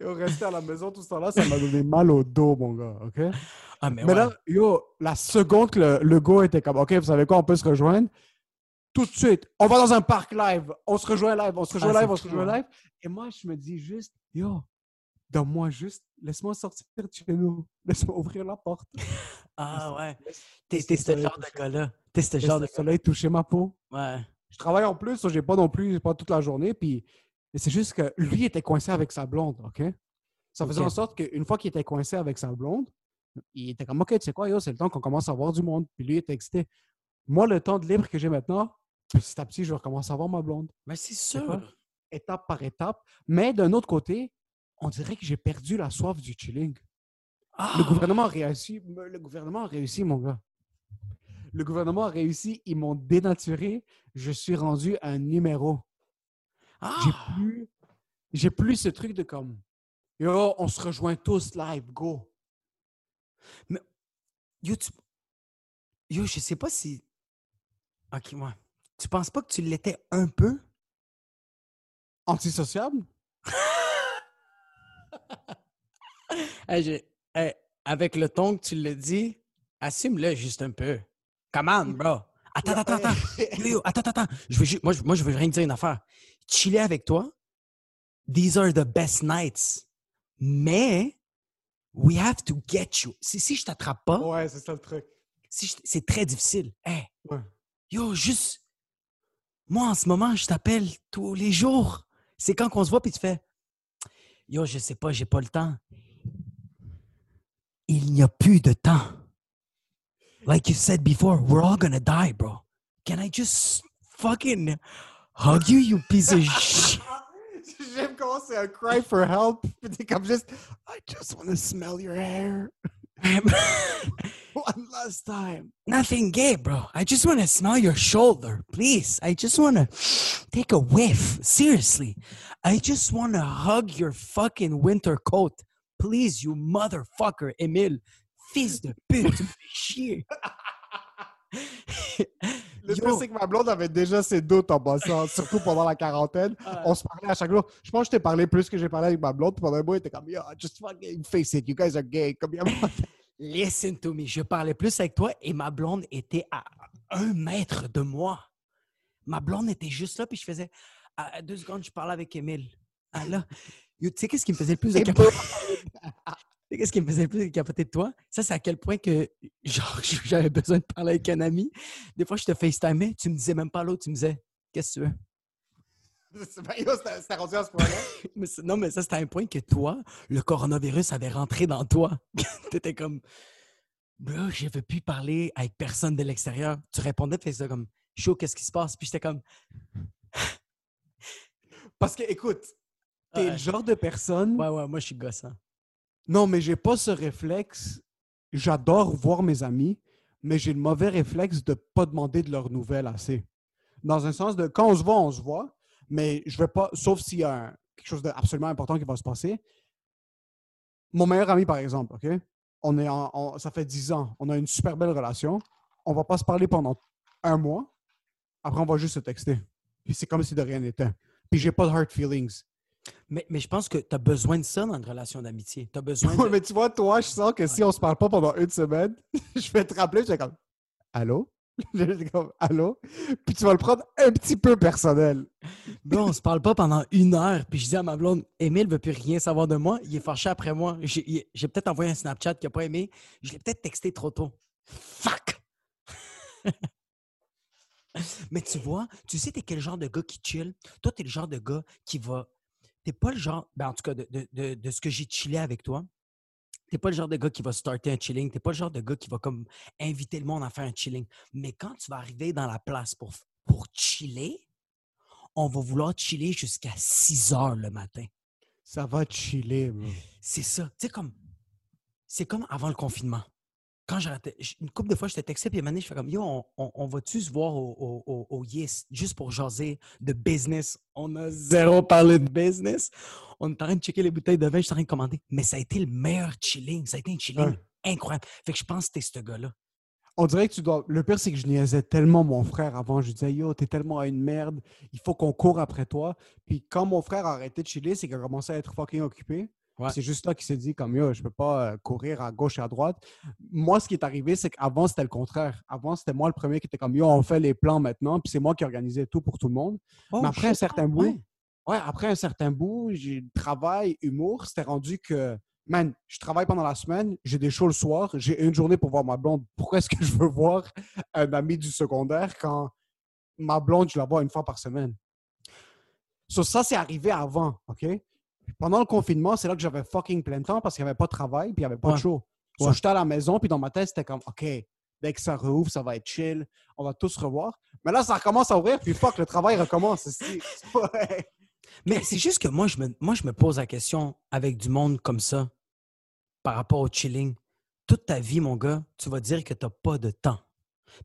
Et on restait à la maison tout ce temps-là, ça m'a donné mal au dos, mon gars. OK? Ah, mais, Mais ouais. là, yo, la seconde que le, le go était comme, OK, vous savez quoi, on peut se rejoindre. Tout de suite, on va dans un parc live, on se rejoint live, on se rejoint Ah, live, on se rejoint hein. live. Et moi, je me dis juste, yo, donne-moi juste, laisse-moi sortir de chez nous, laisse-moi ouvrir la porte. ah, ouais. T'es, ce genre de gars-là. T'es ce genre le de soleil toucher ma peau. Ouais. Je travaille en plus, j'ai pas non plus, pas toute la journée. Puis c'est juste que lui était coincé avec sa blonde, OK? Ça faisait en sorte qu'une fois qu'il était coincé avec sa blonde, il était comme, OK, tu sais quoi, yo, c'est le temps qu'on commence à voir du monde. Puis lui, il était excité. Moi, le temps de libre que j'ai maintenant, petit à petit, je vais recommencer à voir ma blonde. Mais c'est quoi? sûr. étape par étape. Mais d'un autre côté, on dirait que j'ai perdu la soif du chilling. Ah! Le gouvernement a réussi. Le gouvernement a réussi, mon gars. Le gouvernement a réussi. Ils m'ont dénaturé. Je suis rendu un numéro. Ah! J'ai plus, j'ai plus ce truc de comme, yo, on se rejoint tous live, go. Yo, tu... Yo, je sais pas si. Ok, moi. Tu penses pas que tu l'étais un peu? Antisociable? Hey, j'ai- hey, avec le ton que tu le dis, assume-le juste un peu. Come on, bro. Attends, attends, attends. Yo, attends, attends. Je veux moi, je, moi, je veux rien te dire une affaire. Chiller avec toi, these are the best nights. Mais, we have to get you. Si, si je t'attrape pas, Ouais, c'est ça le truc. si c'est très difficile. Hey, Ouais. yo, juste. Moi, en ce moment, je t'appelle tous les jours. C'est quand qu'on se voit, puis tu fais. Yo, je sais pas, j'ai pas le temps. Il n'y a plus de temps. Like you said before, we're all gonna die, bro. Can I just fucking hug you, you piece of shit? J'aime comment c'est cry for help. T'es comme juste, I just want to smell your hair. One last time. Nothing gay, bro. I just want to smell your shoulder, please. I just want to take a whiff. Seriously. I just want to hug your fucking winter coat. Please, you motherfucker, Emil. Fils de pute, tu chier. Le truc, c'est que ma blonde avait déjà ses doutes en passant, surtout pendant la quarantaine. On se parlait à chaque jour. Je pense que je t'ai parlé plus que j'ai parlé avec ma blonde. Puis pendant un mois, il était comme, yo, just fucking face it, you guys are gay. Comme, Listen to me. Je parlais plus avec toi et ma blonde était à un mètre de moi. Ma blonde était juste là, puis je faisais. À à deux secondes, je parlais avec Emile. Ah là. Tu sais, qu'est-ce qui me faisait le plus de Et capoter? Tu sais, qu'est-ce qui me faisait plus capoter de toi? Ça, c'est à quel point que, genre, j'avais besoin de parler avec un ami. Des fois, je te FaceTimais, tu me disais même pas l'autre, tu me disais, qu'est-ce que tu veux? C'était rendu à ce point-là. Non, mais ça, c'était à un point que toi, le coronavirus avait rentré dans toi. T'étais comme, bro, je veux plus parler avec personne de l'extérieur. Tu répondais, tu faisais ça comme, chaud, qu'est-ce qui se passe? Puis j'étais comme, Parce que, écoute, t'es Ouais. le genre de personne. ouais, ouais, moi, je suis gossant. Non, mais j'ai pas ce réflexe. J'adore voir mes amis, mais j'ai le mauvais réflexe de pas demander de leurs nouvelles assez. Dans un sens de quand on se voit, on se voit, mais je vais pas, sauf s'il y a quelque chose d'absolument important qui va se passer. Mon meilleur ami, par exemple, OK? On est ça fait 10 ans, on a une super belle relation. On va pas se parler pendant un mois. Après, on va juste se texter. Puis c'est comme si de rien n'était. Puis j'ai pas de hard feelings. Mais, mais je pense que tu as besoin de ça dans une relation d'amitié. Tu as besoin de... mais tu vois, toi, je sens que si on se parle pas pendant une semaine, je vais te rappeler, je vais comme Allô? Je vais comme Allô? Puis tu vas le prendre un petit peu personnel. Bon, on se parle pas pendant une heure. Puis je dis à ma blonde, Émile veut plus rien savoir de moi. Il est fâché après moi. J'ai peut-être envoyé un Snapchat qu'il n'a pas aimé. Je l'ai peut-être texté trop tôt. Fuck! Mais tu vois, tu sais, t'es quel genre de gars qui chill? Toi, t'es le genre de gars qui va. T'es pas le genre. Ben, en tout cas, de, de- de- de ce que j'ai chillé avec toi, t'es pas le genre de gars qui va starter un chilling. T'es pas le genre de gars qui va comme inviter le monde à faire un chilling. Mais quand tu vas arriver dans la place pour, pour chiller, on va vouloir chiller jusqu'à 6 heures le matin. Ça va chiller, bro. C'est ça. Tu sais, comme. C'est comme avant le confinement. Quand j'arrêtais. Une couple de fois, je t'ai texté, puis à un moment donné, je fais comme Yo, on, on- on va-tu se voir au, au, au- au Yes juste pour jaser de business? On a zéro parlé de business. On est en train de checker les bouteilles de vin, je suis en train de commander. Mais ça a été le meilleur chilling. Ça a été un chilling Ouais. incroyable. Fait que je pense que t'es ce gars-là. On dirait que tu dois. Le pire, c'est que je niaisais tellement mon frère avant. Je disais Yo, t'es tellement à une merde, il faut qu'on court après toi. Puis quand mon frère a arrêté de chiller, c'est qu'il a commencé à être fucking occupé. Ouais. C'est juste là qu'il s'est dit comme yo, je peux pas euh, courir à gauche et à droite. Moi, ce qui est arrivé, c'est qu'avant, c'était le contraire. Avant, c'était moi le premier qui était comme yo, on fait les plans maintenant, puis c'est moi qui organisais tout pour tout le monde. Mais après un certain bout, Ouais? ouais, après un certain bout, j'ai travail, humour, c'était rendu que man, je travaille pendant la semaine, j'ai des shows le soir, j'ai une journée pour voir ma blonde. Pourquoi est-ce que je veux voir un ami du secondaire quand ma blonde, je la vois une fois par semaine? So, ça, c'est arrivé avant, OK? Pendant le confinement, c'est là que j'avais fucking plein de temps parce qu'il n'y avait pas de travail puis il n'y avait pas Ouais. de show. So, Ouais. j'étais à la maison puis dans ma tête, c'était comme, OK, dès que ça rouvre, ça va être chill, on va tous revoir. Mais là, ça recommence à ouvrir puis fuck, le travail recommence. Ouais. Mais c'est juste que moi je, me, moi, je me pose la question avec du monde comme ça, par rapport au chilling. Toute ta vie, mon gars, tu vas dire que tu n'as pas de temps,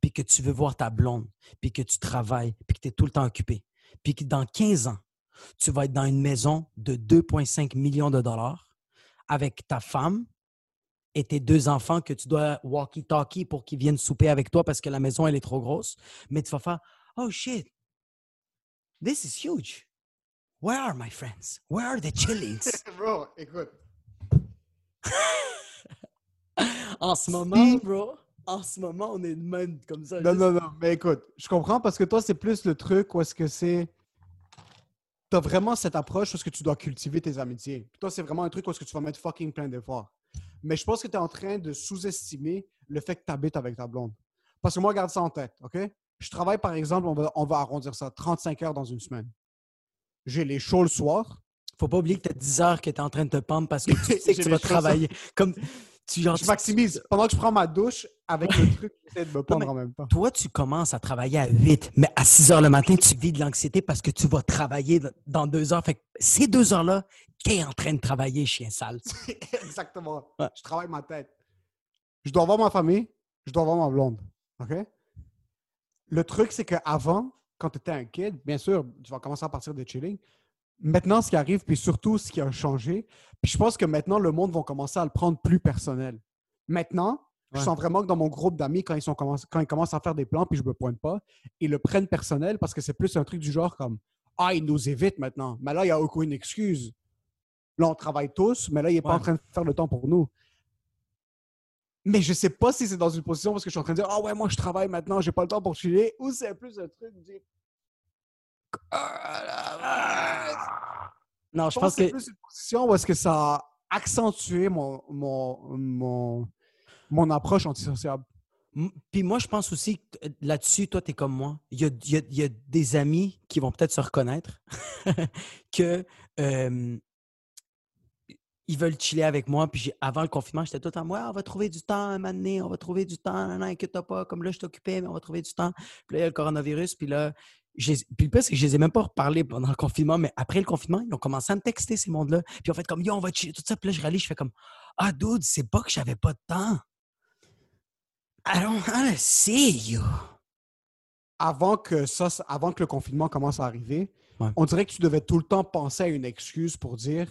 puis que tu veux voir ta blonde, puis que tu travailles, puis que tu es tout le temps occupé. Puis que dans 15 ans, tu vas être dans une maison de 2,5 millions de dollars avec ta femme et tes deux enfants que tu dois walkie-talkie pour qu'ils viennent souper avec toi parce que la maison, elle est trop grosse. Mais tu vas faire Oh shit, this is huge. Where are my friends? Where are the chillings? Bro, écoute. en ce moment, bro, en ce moment, on est de même comme ça. Non, non, non, mais écoute, je comprends parce que toi, c'est plus le truc où est-ce que c'est. T'as vraiment cette approche où est-ce que tu dois cultiver tes amitiés. Puis toi, c'est vraiment un truc où que tu vas mettre fucking plein d'efforts. Mais je pense que tu es en train de sous-estimer le fait que tu habites avec ta blonde. Parce que moi, garde ça en tête, OK? Je travaille, par exemple, on va, on va arrondir ça, 35 heures dans une semaine. J'ai les shows le soir. Faut pas oublier que tu as 10 heures que tu es en train de te pendre parce que tu sais que tu vas travailler. Comme tu, genre, Je maximise. Pendant que je prends ma douche, avec le truc, j'essaie de me pendre mais- en même temps. Toi, tu commences à travailler à 8, mais à 6 heures le matin, tu vis de l'anxiété parce que tu vas travailler dans deux heures. Fait que ces deux heures-là, qui est en train de travailler, chien sale? Exactement. Ouais. Je travaille ma tête. Je dois voir ma famille, je dois voir ma blonde. OK? Le truc, c'est qu'avant, quand tu étais un kid, bien sûr, tu vas commencer à partir de chilling. Maintenant, ce qui arrive, puis surtout ce qui a changé, puis je pense que maintenant, le monde va commencer à le prendre plus personnel. Maintenant, je sens vraiment que dans mon groupe d'amis, quand ils, sont quand ils commencent à faire des plans, puis je me pointe pas, ils le prennent personnel parce que c'est plus un truc du genre comme Ah, ils nous évitent maintenant. Mais là, il n'y a aucune excuse. Là, on travaille tous, mais là, il n'est pas en train de faire le temps pour nous. Mais je sais pas si c'est dans une position parce que je suis en train de dire Ah ouais, moi je travaille maintenant, j'ai pas le temps pour chiller, ou c'est plus un truc du. Non, je Je pense pense que c'est plus une position où est-ce que ça a accentué mon, mon, mon, mon approche antisociable? Puis moi, je pense aussi que t- là-dessus, toi, tu es comme moi. Il y a, il y a- il y a des amis qui vont peut-être se reconnaître que euh, ils veulent chiller avec moi. Puis avant le confinement, j'étais tout le temps, ouais, on va trouver du temps un moment donné, on va trouver du temps, non, non, inquiète pas, comme là, je t'occupais, mais on va trouver du temps. Puis là, il y a le coronavirus, puis là, puis le pire, c'est que je les ai même pas reparlé pendant le confinement, mais après le confinement, ils ont commencé à me texter, ces mondes-là. Puis ont fait comme, yo, on va chiller, tout ça. Puis là, je réalise, je fais comme, ah, dude, c'est pas que j'avais pas de temps. I don't wanna see you. Avant que, ça, avant que le confinement commence à arriver, Ouais. on dirait que tu devais tout le temps penser à une excuse pour dire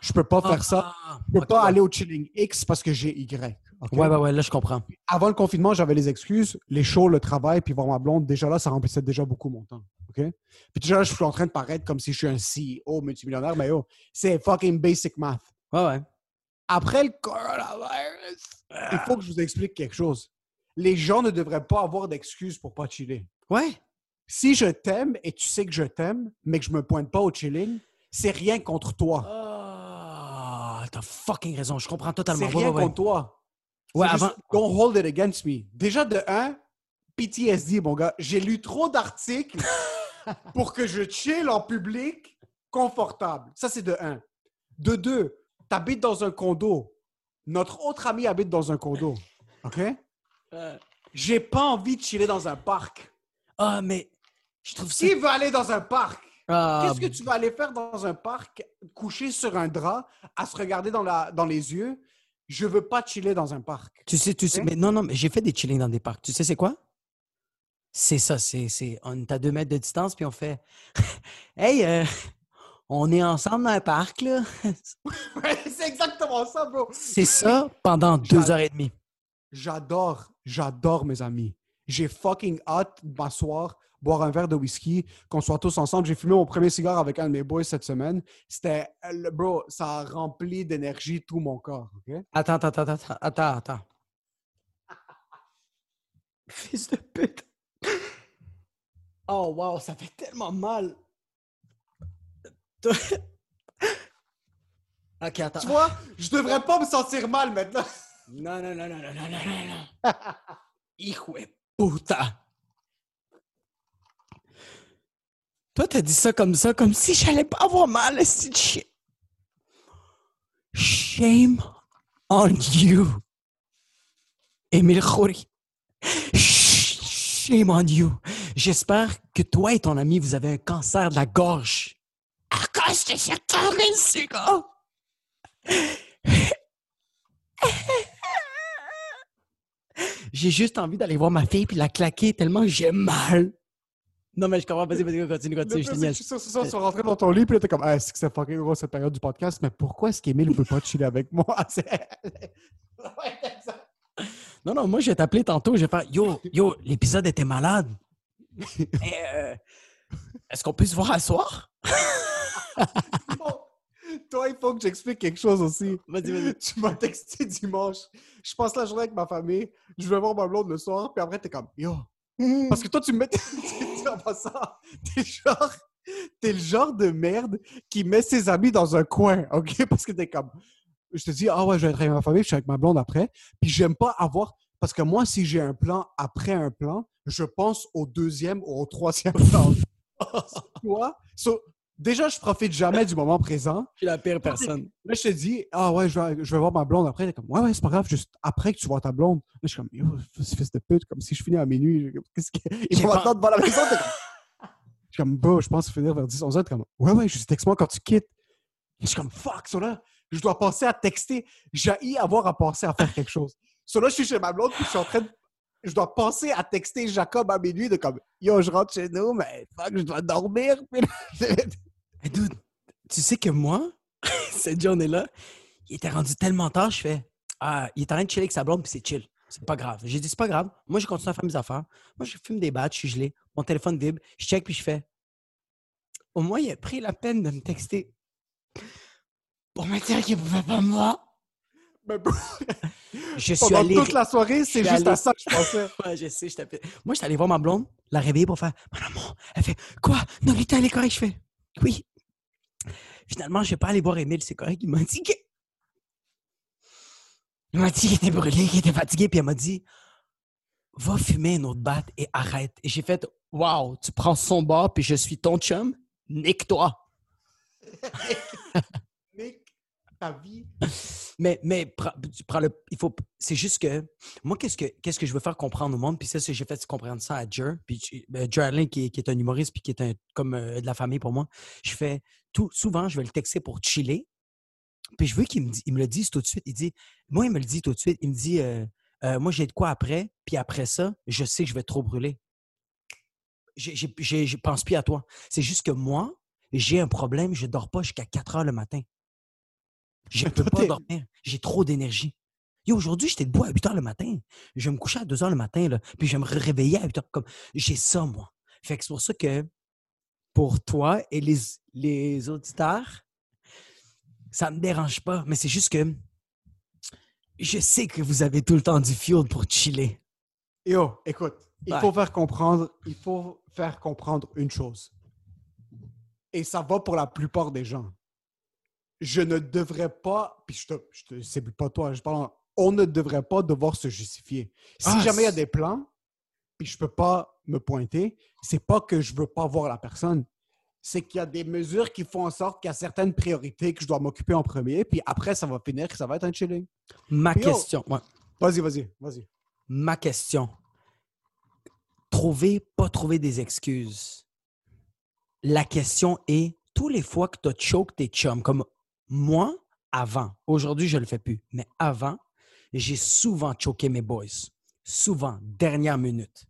Je peux pas faire ça, Ah, je peux ok, pas aller au chilling X parce que j'ai Y. ok? Ouais, ouais, ouais, là, je comprends. Avant le confinement, j'avais les excuses, les shows, le travail, puis voir ma blonde. Déjà là, ça remplissait déjà beaucoup mon temps. OK? Puis déjà là, je suis en train de paraître comme si je suis un CEO multimillionnaire, mais oh, c'est fucking basic math. Ouais, ouais. Après le coronavirus, il faut que je vous explique quelque chose. Les gens ne devraient pas avoir d'excuses pour pas chiller. Ouais. Si je t'aime et tu sais que je t'aime, mais que je me pointe pas au chilling, c'est rien contre toi. Ah, t'as fucking raison. Je comprends totalement. C'est rien ouais, ouais. contre toi. Ouais, juste, Don't hold it against me. Déjà, de un, PTSD, mon gars. J'ai lu trop d'articles pour que je chill en public confortable. Ça, c'est de un. De deux, t'habites dans un condo. Notre autre ami habite dans un condo. OK? J'ai pas envie de chiller dans un parc. Ah, mais je trouve ça. Qui veut aller dans un parc? Ah, Qu'est-ce que tu vas aller faire dans un parc, couché sur un drap, à se regarder dans, la, dans les yeux? Je veux pas chiller dans un parc. Tu sais, tu sais. Mais non, non, mais j'ai fait des chillings dans des parcs. Tu sais, c'est quoi? C'est ça. C'est, c'est, on est à deux mètres de distance, puis on fait. hey, euh, on est ensemble dans un parc, là. C'est exactement ça, bro. c'est ça pendant deux heures et demie. J'adore, j'adore mes amis. J'ai fucking hâte de m'asseoir, boire un verre de whisky, qu'on soit tous ensemble. J'ai fumé mon premier cigare avec un de mes boys cette semaine. C'était, bro, ça a rempli d'énergie tout mon corps. Okay? Attends, attends, attends, attends, attends. Fils de pute. Oh, wow, ça fait tellement mal. ok, attends. Tu vois, je devrais pas me sentir mal maintenant. non, non, non, non, non, non, non, non. Hijo de puta. Toi, t'as dit ça comme ça, comme si j'allais pas avoir mal, ce shit. Shame on you. Émile Khoury. Shame on you. J'espère que toi et ton ami, vous avez un cancer de la gorge. Te suis retourné dessus, gars! J'ai juste envie d'aller voir ma fille puis la claquer tellement j'ai mal. Non, mais je comprends. Vas-y, vas-y, continue, continue. Je te c'est c'est ça, dans ton lit, puis là, t'es comme, ah, est-ce que c'est fucking gros cette période du podcast, mais pourquoi est-ce qu'Emile ne peut pas chiller avec moi? C'est- c'est. Non, non, moi, je vais t'appeler tantôt. Je vais faire Yo, yo, l'épisode était malade. Mais, euh, Est-ce qu'on peut se voir à soir? Bon, Toi, il faut que j'explique quelque chose aussi. Vas-y, vas-y. Tu m'as texté dimanche. Je passe la journée avec ma famille. Je vais voir ma blonde le soir. Puis après, t'es comme, yo. Parce que toi, tu me mets. en passant, t'es genre. T'es le genre de merde qui met ses amis dans un coin, OK? Parce que t'es comme. Je te dis, ah ouais, je vais être avec ma famille, je suis avec ma blonde après. Puis j'aime pas avoir. Parce que moi, si j'ai un plan après un plan, je pense au deuxième ou au troisième plan. Toi, so, déjà, je profite jamais du moment présent. Je suis la pire personne. Là, je te dis, ah ouais, je vais, je vais voir ma blonde après. T'es comme, ouais, ouais, c'est pas grave, juste après que tu vois ta blonde. Là, je suis comme, yo, fils de pute, comme si je finis à minuit. je- Qu'est-ce que. Ils vont m'attendre devant la maison. Comme. Je suis comme, bro, je pense finir vers 10, 11 heures. Comme, ouais, ouais, juste texte-moi quand tu quittes. Je suis comme, fuck, ça là, je dois penser à texter. J'ai avoir à penser à faire quelque chose. So là, je suis chez ma blonde, puis je suis en train de. Je dois penser à texter Jacob à minuit, de comme, yo, je rentre chez nous, mais fuck, je dois dormir. Puis là, Mais dude, tu sais que moi, cette journée-là, il était rendu tellement tard, je fais Ah, il est en train de chiller avec sa blonde, puis c'est chill. C'est pas grave. J'ai dit, c'est pas grave. Moi, je continue à faire mes affaires. Moi, je fume des battes, je suis gelé. Mon téléphone vibre. Je check, puis je fais Au moins, il a pris la peine de me texter pour me dire qu'il pouvait pas me voir. mais bro, Je suis pendant allé. toute la soirée, c'est juste à allé- ça que je pensais. Ouais, je sais, je t'appelle. Moi, je suis allé voir ma blonde, la réveiller pour faire Mon amour. Elle fait Quoi? Nolita, elle est correcte. Je fais Oui. Finalement, je vais pas aller voir Emile, c'est correct. Il m'a dit que. Il m'a dit qu'il était brûlé, qu'il était fatigué, puis elle m'a dit Va fumer une autre batte et arrête. Et j'ai fait Waouh, tu prends son bord, puis je suis ton chum, nique-toi. Nick, ta vie. Mais, mais tu prends le, il faut, c'est juste que moi, qu'est-ce que, qu'est-ce que je veux faire comprendre au monde? Puis ça, j'ai fait comprendre ça à Jer. Puis ben, Jer Allen, qui, est- qui est un humoriste, puis qui est un, comme euh, de la famille pour moi. Je fais tout, souvent, je vais le texter pour chiller. Puis je veux qu'il me, le dise tout de suite. Il dit, moi, il me le dit tout de suite. Il me dit, euh, Euh, moi, j'ai de quoi après. Puis après ça, je sais que je vais trop brûler. Je pense plus à toi. C'est juste que moi, j'ai un problème. Je dors pas jusqu'à 4 heures le matin. Je Mais peux pas dormir. J'ai trop d'énergie. Aujourd'hui, j'étais debout à 8 heures le matin. Je vais me coucher à 2 heures le matin, là, puis je vais me réveiller à 8 heures. Comme... J'ai ça, moi. Fait que c'est pour ça que pour toi et les, les auditeurs, ça me dérange pas. Mais c'est juste que je sais que vous avez tout le temps du fuel pour chiller. Yo, écoute, il Ouais. faut faire comprendre, il faut faire comprendre une chose. Et ça va pour la plupart des gens. Je ne devrais pas, puis je te, je te cible pas toi, je parle, on ne devrait pas devoir se justifier. Si Ah, jamais il y a c'est- des plans, puis je peux pas me pointer, c'est pas que je veux pas voir la personne. C'est qu'il y a des mesures qui font en sorte qu'il y a certaines priorités que je dois m'occuper en premier, puis après, ça va finir, que ça va être un chilling. Ma question, ouais. Vas-y, vas-y, vas-y. ma question. Trouver, pas trouver des excuses. La question est, tous les fois que tu as choke tes chums, comme moi, avant, aujourd'hui, je le fais plus, mais avant, j'ai souvent choqué mes boys. Souvent, dernière minute.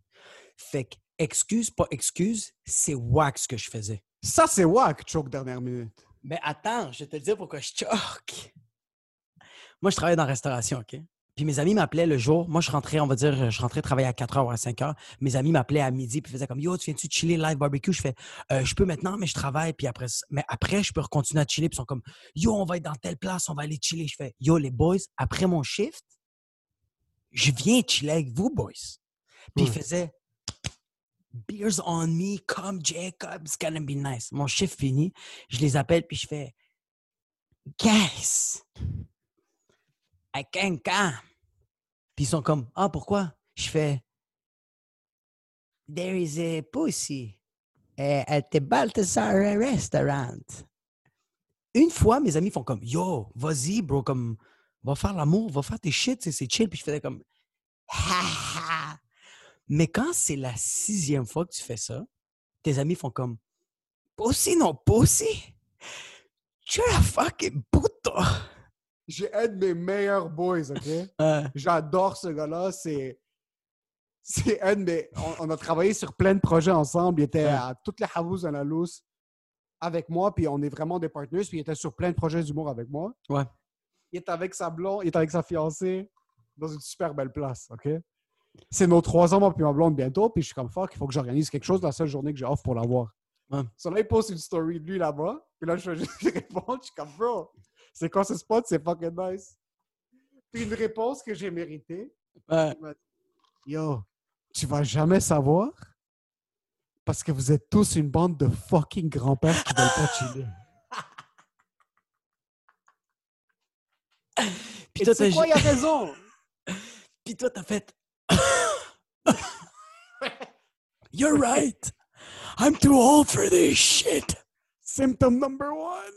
Fait que, excuse, pas excuse, c'est wax ce que je faisais. Ça, c'est wack, choke dernière minute. Mais attends, je vais te dire pourquoi je choque. Moi, je travaille dans la restauration, OK? Puis mes amis m'appelaient le jour. Moi, je rentrais, on va dire, je rentrais travailler à 4 h ou à 5 h. Mes amis m'appelaient à midi puis faisaient comme Yo, tu viens-tu chiller live barbecue? Je fais Euh, Je peux maintenant, mais je travaille. Puis après, mais après, je peux continuer à chiller. Puis ils sont comme Yo, on va être dans telle place, on va aller chiller. Je fais Yo, les boys, après mon shift, je viens chiller avec vous, boys. Puis ils Ouais. faisaient Beers on me, come Jacob, it's gonna be nice. Mon shift fini, je les appelle puis je fais Guys, I can't come. Puis ils sont comme Ah, pourquoi? Je fais There is a pussy at the Balthazar restaurant. Une fois, mes amis font comme Yo, vas-y, bro, comme va faire l'amour, va faire tes shit, c'est chill. Puis je faisais comme ha. Mais quand c'est la sixième fois que tu fais ça, tes amis font comme Pussy, non, pussy. Tu es la fucking puto! J'ai un de mes meilleurs boys, OK? Euh, J'adore ce gars-là. C'est. C'est un de mes. On, on a travaillé sur plein de projets ensemble. Il était Ouais. à toutes les Havous à la loose avec moi, puis on est vraiment des partenaires. Puis il était sur plein de projets d'humour avec moi. Ouais. Il est avec sa blonde, il est avec sa fiancée dans une super belle place, OK? C'est nos trois ans, moi, puis ma blonde bientôt. Puis je suis comme fuck, il faut que j'organise quelque chose la seule journée que j'ai off pour l'avoir. Ouais. So là, il poste une story de lui là-bas. Puis là, je fais juste répondre. Je suis comme, bro, c'est quoi ce spot? C'est fucking nice. Puis une réponse que j'ai méritée. ouais. Yo, tu vas jamais savoir parce que vous êtes tous une bande de fucking grands-pères qui veulent pas chiller. Puis toi, tu sais quoi, il a raison? Puis toi, t'as fait. You're right. I'm too old for this shit. Symptom number one.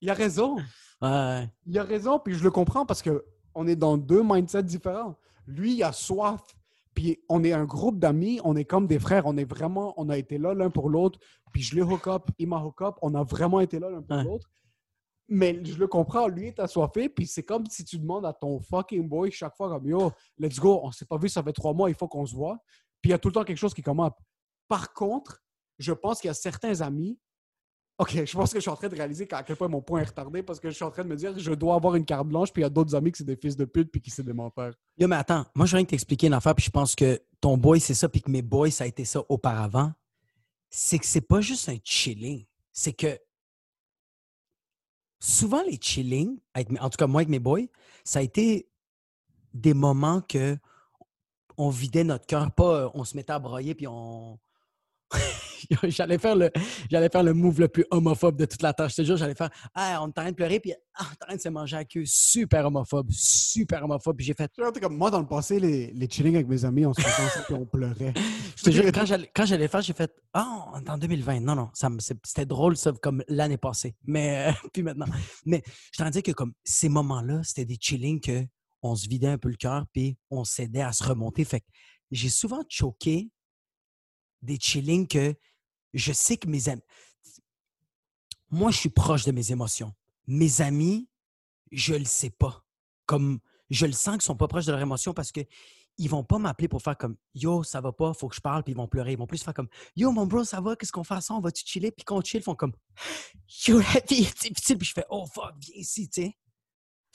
Il a raison. Ouais. Il a raison, puis je le comprends parce que on est dans deux mindsets différents. Lui, il a soif, puis on est un groupe d'amis, on est comme des frères, on est vraiment, on a été là l'un pour l'autre, puis je l'ai hook up, il m'a hook up, on a vraiment été là l'un pour Ouais. l'autre. Mais je le comprends, lui est assoiffé, puis c'est comme si tu demandes à ton fucking boy chaque fois comme yo, let's go, on s'est pas vu, ça fait trois mois, il faut qu'on se voit. Puis il y a tout le temps quelque chose qui commence. Par contre, je pense qu'il y a certains amis. Ok, je pense que je suis en train de réaliser à quel point mon point est retardé parce que je suis en train de me dire je dois avoir une carte blanche, puis il y a d'autres amis qui c'est des fils de pute puis qui c'est des menteurs. Yo, mais attends, moi, je viens de t'expliquer une affaire, puis je pense que ton boy, c'est ça, puis que mes boys, ça a été ça auparavant. C'est que c'est pas juste un chilling. C'est que souvent, les chillings, en tout cas, moi, avec mes boys, ça a été des moments que on vidait notre cœur, pas euh, on se mettait à broyer, puis on. j'allais faire le j'allais faire le move le plus homophobe de toute la tâche. Je te jure, j'allais faire ah, on est en train de pleurer puis ah, on est en train de se manger à queue. Super homophobe, super homophobe. Puis j'ai fait comme moi dans le passé, les, les chillings avec mes amis, on se ensemble puis on pleurait. Je te jure, quand j'allais, faire, j'ai fait Ah, on est en 2020. Non, non, ça c'était drôle, ça, comme l'année passée. Mais, euh, puis maintenant. Mais je t'en dis que comme ces moments-là, c'était des chillings que on se vidait un peu le cœur, puis on s'aidait à se remonter. Fait que j'ai souvent choqué des chillings que je sais que mes amis. Moi, je suis proche de mes émotions. Mes amis, je le sais pas. Comme je le sens qu'ils sont pas proches de leurs émotions parce que ils vont pas m'appeler pour faire comme Yo, ça va pas, faut que je parle, puis ils vont pleurer. Ils vont plus faire comme Yo, mon bro, ça va, qu'est-ce qu'on fait ça? On va-tu chiller? Puis quand on chill, ils font comme Yo, la vie est difficile. Puis je fais Oh fuck, viens ici, tu sais.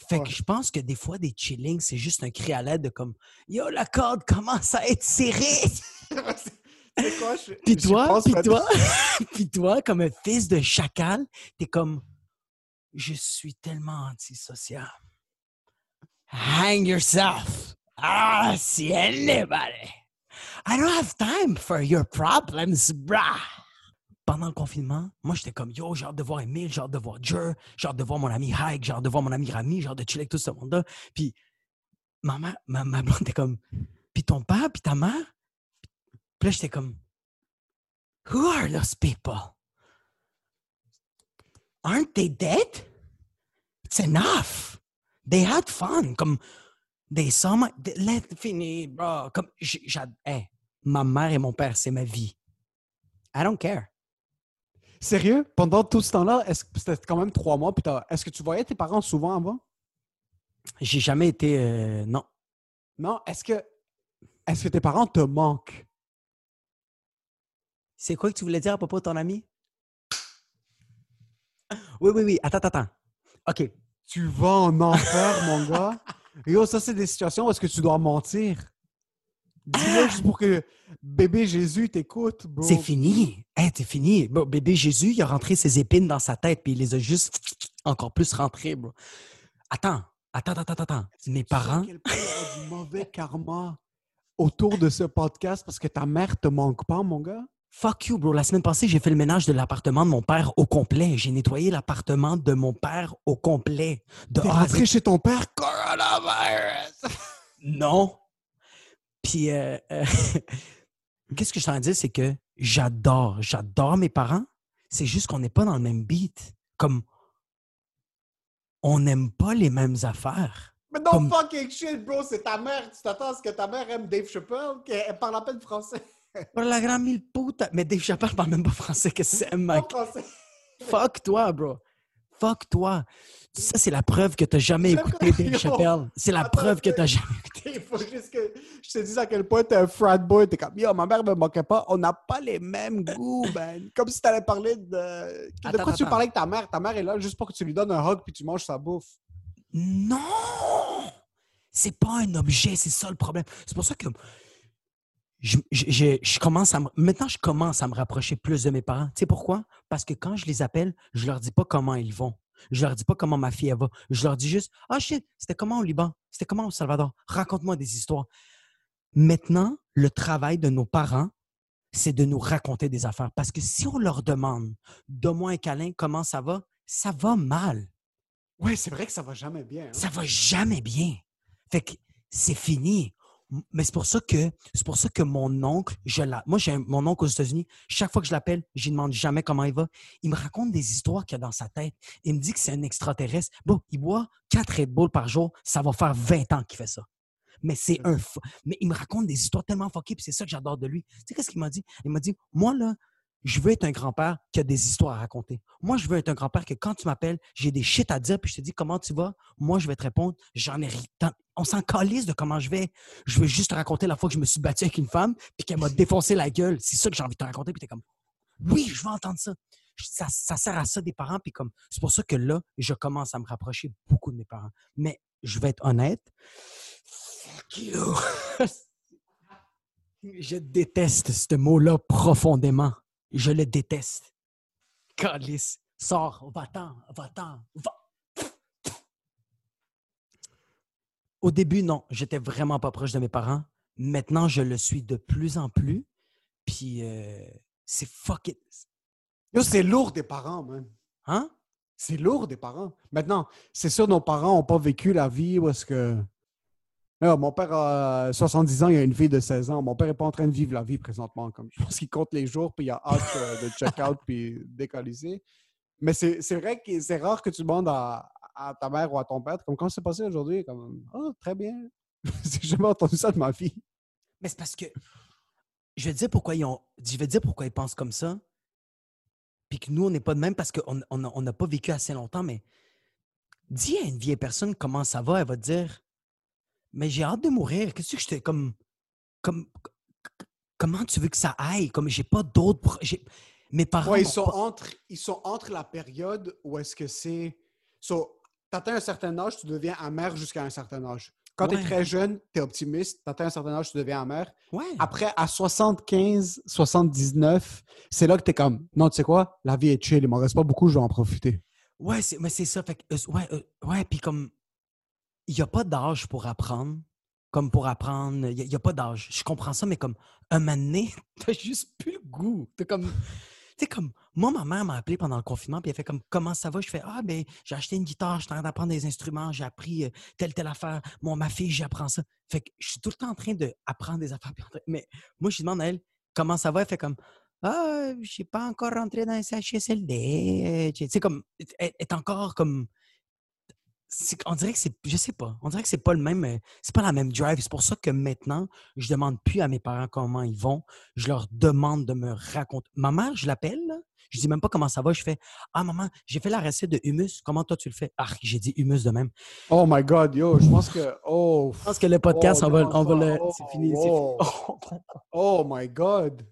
Fait Ouais. que je pense que des fois, des chillings, c'est juste un cri à l'aide de comme Yo, la corde commence à être serrée. Quoi, je- Puis toi, puis toi, puis toi, comme un fils de chacal, t'es comme Je suis tellement antisocial. Hang yourself. Ah, see anybody. I don't have time for your problems, brah. Pendant le confinement, moi, j'étais comme Yo, j'ai hâte de voir Emile, j'ai hâte de voir Jer, j'ai hâte de voir mon ami Hike, j'ai hâte de voir mon ami Rami, j'ai hâte de chiller avec tout ce monde-là. Puis ma, ma, ma blonde était comme Puis ton père, puis ta mère. Puis là, j'étais comme Who are those people? Aren't they dead? It's enough. They had fun. Comme des sommes. Let fini, bro. Comme j'- j'ad- hey, ma mère et mon père, c'est ma vie. I don't care. Sérieux? Pendant tout ce temps-là, c'était quand même trois mois, t'as- est-ce que tu voyais tes parents souvent avant? J'ai jamais été. euh, non. Non? Est-ce que, est-ce que tes parents te manquent? C'est quoi que tu voulais dire à propos de ton ami? Oui, oui, oui. Attends, attends, attends. OK. Tu vas en enfer, mon gars. Yo, ça, c'est des situations où est-ce que tu dois mentir. Dis-le juste pour que bébé Jésus t'écoute, bro. C'est fini. Hey, c'est fini. Bon, bébé Jésus, il a rentré ses épines dans sa tête, puis il les a juste encore plus rentrées, bro. Attends, attends, attends, attends. Mes Tu sais parents, quel point y aura du mauvais karma autour de ce podcast parce que ta mère te manque pas, mon gars? Fuck you, bro. La semaine passée, j'ai fait le ménage de l'appartement de mon père au complet. J'ai nettoyé l'appartement de mon père au complet. De T'es rentré chez ton père? Coronavirus! Non. Puis, euh, euh, qu'est-ce que je t'en dire, c'est que j'adore, j'adore mes parents. C'est juste qu'on n'est pas dans le même beat. Comme, on n'aime pas les mêmes affaires. Mais non, Comme- fucking shit, bro, c'est ta mère. Tu t'attends à ce que ta mère aime Dave Chappelle, qu'elle parle à peine français. Pour la grande mille puta. Mais Dave Chappelle parle même pas français. Qu'est-ce que c'est, mec? Pas français. Fuck toi, bro. Fuck toi. Ça, c'est la preuve que t'as jamais écouté Dave. Chappelle. C'est la Attends, preuve que t'as jamais écouté. Il faut juste que je te dise à quel point t'es un frat boy. T'es comme, yo, ma mère me moquait pas. On n'a pas les mêmes goûts, man. Comme si t'allais parler de. De quoi tu parlais avec ta mère? Ta mère est là juste pour que tu lui donnes un hug puis tu manges sa bouffe. Non! C'est pas un objet, c'est ça le problème. C'est pour ça que je, je- je- commence à me- maintenant je commence à me rapprocher plus de mes parents. Tu sais pourquoi? Parce que quand je les appelle, je leur dis pas comment ils vont. Je leur dis pas comment ma fille elle va. Je leur dis juste Ah shit, c'était comment au Liban? C'était comment au Salvador? Raconte-moi des histoires. Maintenant, le travail de nos parents, c'est de nous raconter des affaires. Parce que si on leur demande Donne-moi un câlin, comment ça va? Ça va mal Ouais, c'est vrai que ça va jamais bien. hein. ça va jamais bien. Fait que c'est fini. Mais c'est pour ça que c'est pour ça que mon oncle, je la, moi j'ai mon oncle aux États-Unis. Chaque fois que je l'appelle, je lui demande jamais comment il va. Il me raconte des histoires qu'il y a dans sa tête. Il me dit que c'est un extraterrestre. Bon, il boit 4 Red Bull par jour. Ça va faire 20 ans qu'il fait ça. Mais c'est un. Mais il me raconte des histoires tellement fuckées, puis c'est ça que j'adore de lui. Tu sais qu'est-ce qu'il m'a dit? Il m'a dit, moi là, je veux être un grand-père qui a des histoires à raconter. Moi, je veux être un grand-père que quand tu m'appelles, j'ai des shit à dire, puis je te dis comment tu vas? Moi, je vais te répondre. J'en ai ri. tant- On s'en calisse de comment je vais. Je veux juste te raconter la fois que je me suis battu avec une femme, puis qu'elle m'a défoncé la gueule. C'est ça que j'ai envie de te raconter, puis t'es comme, oui, je veux entendre Ça, ça sert à ça des parents, puis comme, c'est pour ça que là, je commence à me rapprocher beaucoup de mes parents. Mais je vais être honnête. Fuck you. je déteste ce mot-là profondément. Je le déteste. Calice, sors, va-t'en, va-t'en, va. Au début, non, j'étais vraiment pas proche de mes parents. Maintenant, je le suis de plus en plus. Puis, euh, c'est fuck it. Yo, c'est lourd des parents, man. Hein? C'est lourd des parents. Maintenant, c'est sûr, nos parents n'ont pas vécu la vie où est-ce que. Mon père a 70 ans, il a une fille de 16 ans. Mon père n'est pas en train de vivre la vie présentement. Comme, je pense qu'il compte les jours, puis il a hâte euh, de check-out puis décaliser. Mais c'est vrai que c'est rare que tu demandes à, ta mère ou à ton père, comme comment c'est passé aujourd'hui? Comme, oh, très bien. J'ai jamais entendu ça de ma vie. Mais c'est parce que je vais dire pourquoi ils ont. Je pourquoi ils pensent comme ça. Puis que nous, on n'est pas de même parce qu'on on a- on n'a pas vécu assez longtemps, mais dis à une vieille personne comment ça va, elle va te dire Mais j'ai hâte de mourir. Qu'est-ce que je te. Comme. Comme. Comment tu veux que ça aille? Comme j'ai pas d'autres. Mes parents. Ouais, ils sont, pas- entre, ils sont entre la période où est-ce que c'est. So, t'atteins un certain âge, tu deviens amer jusqu'à un certain âge. Quand tu Ouais. es très jeune, tu es optimiste. T'atteins un certain âge, tu deviens amer. Ouais. Après, à 75, 79, c'est là que tu es comme, non, tu sais quoi, la vie est chill, il m'en reste pas beaucoup, je vais en profiter. Ouais, mais c'est ça. Fait que, euh, ouais, euh, ouais, puis comme, il n'y a pas d'âge pour apprendre. Comme pour apprendre, il n'y a, pas d'âge. Je comprends ça, mais comme, un moment donné, t'as juste plus le goût. T'as comme, tu sais, comme, moi, ma mère m'a appelé pendant le confinement, puis elle fait comme, comment ça va? Je fais, ah, ben, j'ai acheté une guitare, je suis en train d'apprendre des instruments, j'ai appris euh, telle, telle affaire. Moi, ma fille, j'apprends ça. Fait que je suis tout le temps en train d'apprendre des affaires. Mais moi, je demande à elle, comment ça va? Elle fait comme, ah, je suis pas encore rentré dans un CHSLD. euh, Tu sais, comme, elle est encore comme. On dirait que c'est. Je sais pas. On dirait que c'est pas le même. euh, C'est pas la même drive. C'est pour ça que maintenant, je demande plus à mes parents comment ils vont. Je leur demande de me raconter. Ma mère, je l'appelle. Je dis même pas comment ça va. Je fais Ah, maman, j'ai fait la recette de humus. Comment toi tu le fais? Ah, j'ai dit humus de même. Oh my God, yo, je pense que, oh, Je pense que le podcast, Oh, on va, on va le. oh, c'est fini. oh. fini. oh my God.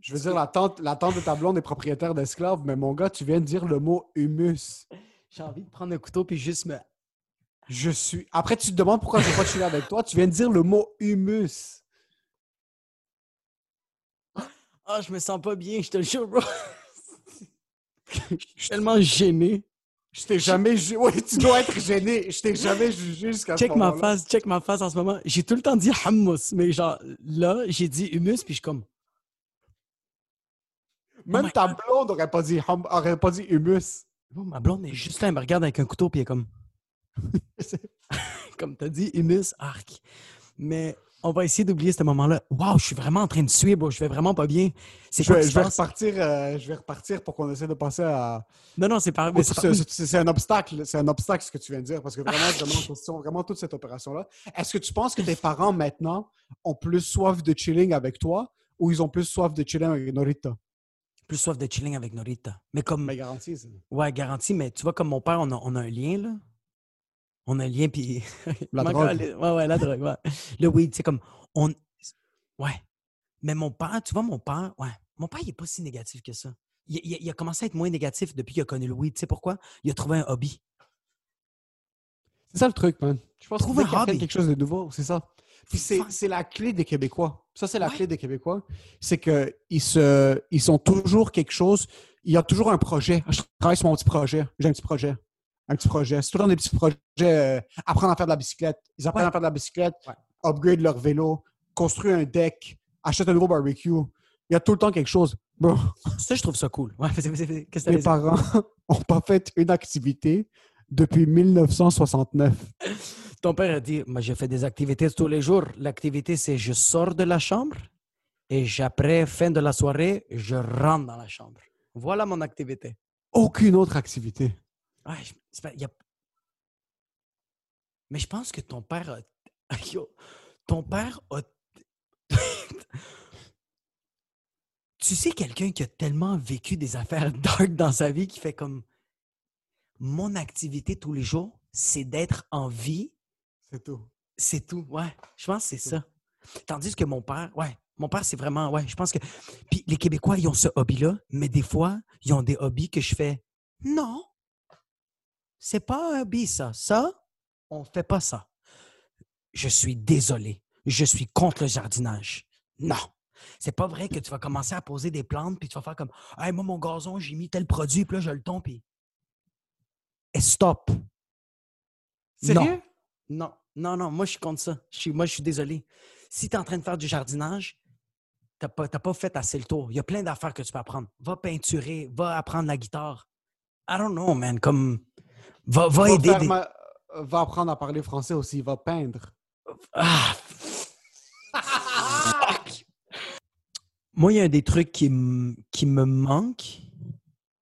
Je veux dire, la tante, la tante de ta blonde est propriétaire d'esclaves, mais mon gars, tu viens de dire le mot humus. J'ai envie de prendre un couteau puis juste me. Je suis. Après, tu te demandes pourquoi je ne vais pas chiller avec toi. Tu viens de dire le mot humus. Ah, je me sens pas bien, je te le jure, bro. Je suis tellement gêné. Je t'ai jamais jugé. Oui, tu dois être gêné. Je t'ai jamais jugé jusqu'à ce Check ma face, check ma face en ce moment. J'ai tout le temps dit hummus, mais genre là, j'ai dit humus, puis je suis comme. Même Oh ta blonde aurait pas dit, hum- aurait pas dit humus. Bon, ma blonde est juste là, elle me regarde avec un couteau, puis elle est comme. comme t'as dit, humus, arc. Mais on va essayer d'oublier ce moment-là. Waouh, je suis vraiment en train de suivre. Je vais vraiment pas bien. C'est Je vais, je vais repartir, euh, je vais repartir pour qu'on essaie de passer à. Non, non, c'est pas. mais c'est un obstacle. C'est un obstacle ce que tu viens de dire parce que vraiment, je demande question vraiment toute cette opération-là. Est-ce que tu penses que tes parents maintenant ont plus soif de chilling avec toi ou ils ont plus soif de chilling avec Norita? Plus soif de chilling avec Norita. Mais comme. Mais garanti, ça. Ouais, garanti, mais tu vois, comme mon père, on a, on a un lien, là. On a un lien, puis. La drogue. Ouais, ouais, la drogue, ouais. Le weed, c'est comme. On... Ouais. Mais mon père, tu vois, mon père, ouais. Mon père, il n'est pas si négatif que ça. Il, il- il a commencé à être moins négatif depuis qu'il a connu le weed. Tu sais pourquoi? Il a trouvé un hobby. C'est ça le truc, man. Je pense Trouve un qu'il y a hobby. quelque chose de nouveau, c'est ça. Puis c'est la clé des Québécois. Ça, c'est la Ouais. clé des Québécois. C'est qu'ils se, ils sont toujours quelque chose. Il y a toujours un projet. Je travaille sur mon petit projet. J'ai un petit projet. Un petit projet. C'est toujours des petits projets. euh, apprendre à faire de la bicyclette. Ils apprennent Ouais. à faire de la bicyclette, Ouais. upgrade leur vélo, construire un deck, acheter un nouveau barbecue. Il y a tout le temps quelque chose. Bro, Ça, je trouve ça cool. Ouais, que mes parents n'ont pas fait une activité depuis 1969. Ton père a dit Moi, je fais des activités tous les jours. L'activité, c'est je sors de la chambre et après, fin de la soirée, je rentre dans la chambre. Voilà mon activité. Aucune autre activité. Ouais, je- c'est pas- il y a- Mais je pense que ton père a. Ton père a. tu sais, quelqu'un qui a tellement vécu des affaires dark dans sa vie qui fait comme. Mon activité tous les jours, c'est d'être en vie C'est tout. c'est tout, ouais. Je pense que c'est ça. Tandis que mon père, ouais, mon père, c'est vraiment, ouais, je pense que. Puis les Québécois, ils ont ce hobby-là, mais des fois, ils ont des hobbies que je fais, non, c'est pas un hobby, ça. Ça, on fait pas ça. Je suis désolé. Je suis contre le jardinage. Non. C'est pas vrai que tu vas commencer à poser des plantes, puis tu vas faire comme, hey, moi, mon gazon, j'ai mis tel produit, puis là, je le tombe, puis. Et stop. Sérieux? Non, non, non, moi je suis contre ça. Je suis, moi je suis désolé. Si tu es en train de faire du jardinage, tu n'as pas, t'as pas fait assez le tour. Il y a plein d'affaires que tu peux apprendre. Va peinturer, va apprendre la guitare. I don't know, man. Comme. Va, va Va, aider. faire des- ma- va apprendre à parler français aussi. Va peindre. Ah! Fuck! Moi, il y a des trucs qui, qui me manquent,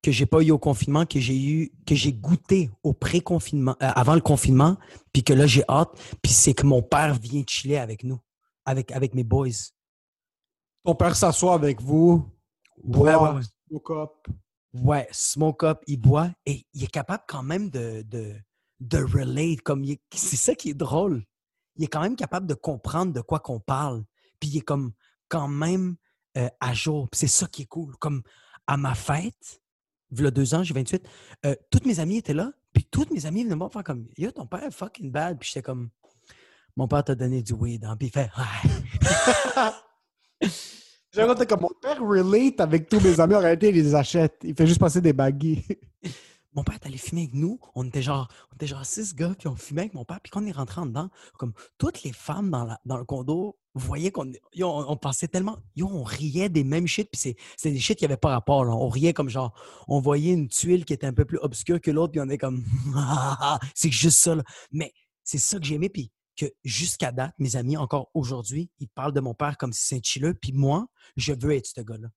que j'ai pas eu au confinement, que j'ai eu, que j'ai goûté au pré-confinement, euh, avant le confinement, puis que là, j'ai hâte. Puis c'est que mon père vient chiller avec nous, avec, avec mes boys. Ton père s'assoit avec vous. Ouais, boit, ouais, smoke up. Ouais, smoke up, il boit et il est capable quand même de, de, de relate. Comme c'est ça qui est drôle. Il est quand même capable de comprendre de quoi qu'on parle. Puis il est comme quand même euh, à jour. C'est ça qui est cool. Comme à ma fête, il y a deux ans, j'ai 28, euh, toutes mes amies étaient là. Puis toutes mes amies venaient me voir faire comme Yo, ton père est fucking bad. Puis j'étais comme Mon père t'a donné du weed. Hein? Puis il fait Ouais. J'ai raconté comme mon père relate avec tous mes amis. En réalité, il les achète. Il fait juste passer des baguilles. mon père est allé fumer avec nous. On était genre, on était genre six gars, puis on fumait avec mon père. Puis quand on est rentré en dedans, comme toutes les femmes dans, la- dans le condo voyaient qu'on yo, on, on pensait tellement, yo, on riait des mêmes shit. Puis c'est, c'est des shit qui n'avaient pas rapport. là. On riait comme genre, on voyait une tuile qui était un peu plus obscure que l'autre, puis on est comme, c'est juste ça. là. Mais c'est ça que j'ai aimé. Puis que jusqu'à date, mes amis, encore aujourd'hui, ils parlent de mon père comme si c'est un chilleux. Puis moi, je veux être ce gars-là.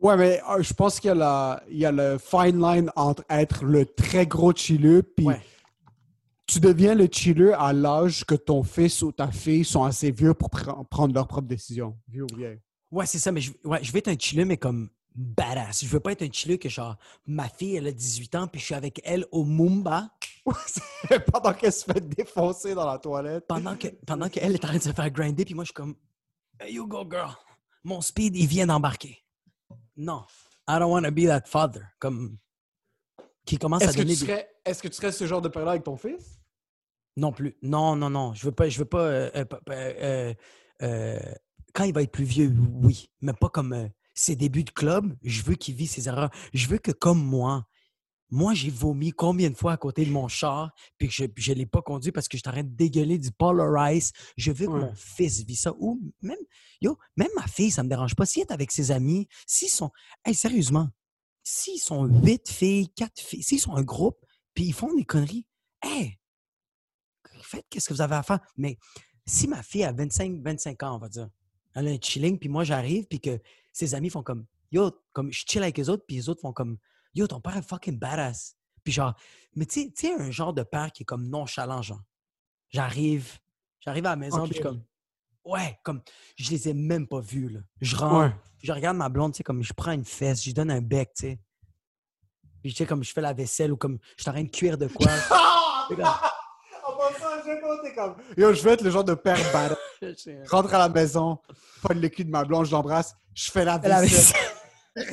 Ouais, mais euh, je pense qu'il y, a la- il y a le fine line entre être le très gros chilleux puis Ouais. Tu deviens le chilleux à l'âge que ton fils ou ta fille sont assez vieux pour pr- prendre leurs propres décisions. Vieux ou vieille. Ouais, c'est ça, mais je, ouais, je veux être un chilleux, mais comme badass. Je veux pas être un chilleux que genre, ma fille, elle a 18 ans, puis je suis avec elle au Mumba Pendant qu'elle se fait défoncer dans la toilette. pendant que pendant qu'elle est en train de se faire grinder, puis moi, je suis comme, hey, you go, girl. Mon speed, il vient d'embarquer. Non, I don't want to be that father. Comme, qui commence à Est-ce que, donner tu des- serais, est-ce que tu serais ce genre de père-là avec ton fils? Non plus. Non, non, non. Je veux pas. Je veux pas. euh, euh, euh, quand il va être plus vieux, oui. Mais pas comme ses débuts de club. Je veux qu'il vit ses erreurs. Je veux que, comme moi, moi, j'ai vomi combien de fois à côté de mon char, puis que je ne l'ai pas conduit parce que j'étais en train de dégueuler du Polar Ice. Je veux que Ouais. mon fils vit ça. Ou même, yo, même ma fille, ça me dérange pas. Si elle est avec ses amis, s'ils sont. Hey, sérieusement, s'ils sont huit filles, quatre filles, s'ils sont un groupe, puis ils font des conneries, hey, faites qu'est-ce que vous avez à faire? Mais si ma fille a 25, 25 ans, on va dire, elle a un chilling, puis moi j'arrive, puis que ses amis font comme Yo, comme je chill avec les autres, puis les autres font comme Yo, ton père est fucking badass. Puis genre, mais tu sais- un genre de père qui est comme nonchalant, genre. J'arrive, j'arrive à la maison, puis je suis comme Ouais, comme je les ai même pas vus, là. Je rentre, je regarde ma blonde, tu sais, comme je prends une fesse, je lui donne un bec, tu sais. Puis tu sais, comme je fais la vaisselle ou comme je suis en train de cuire de quoi. J'ai comme. Yo, je veux être le genre de père badass. Je rentre à la maison, pas le cul de ma blonde, je l'embrasse, je fais la Fais la vaisselle.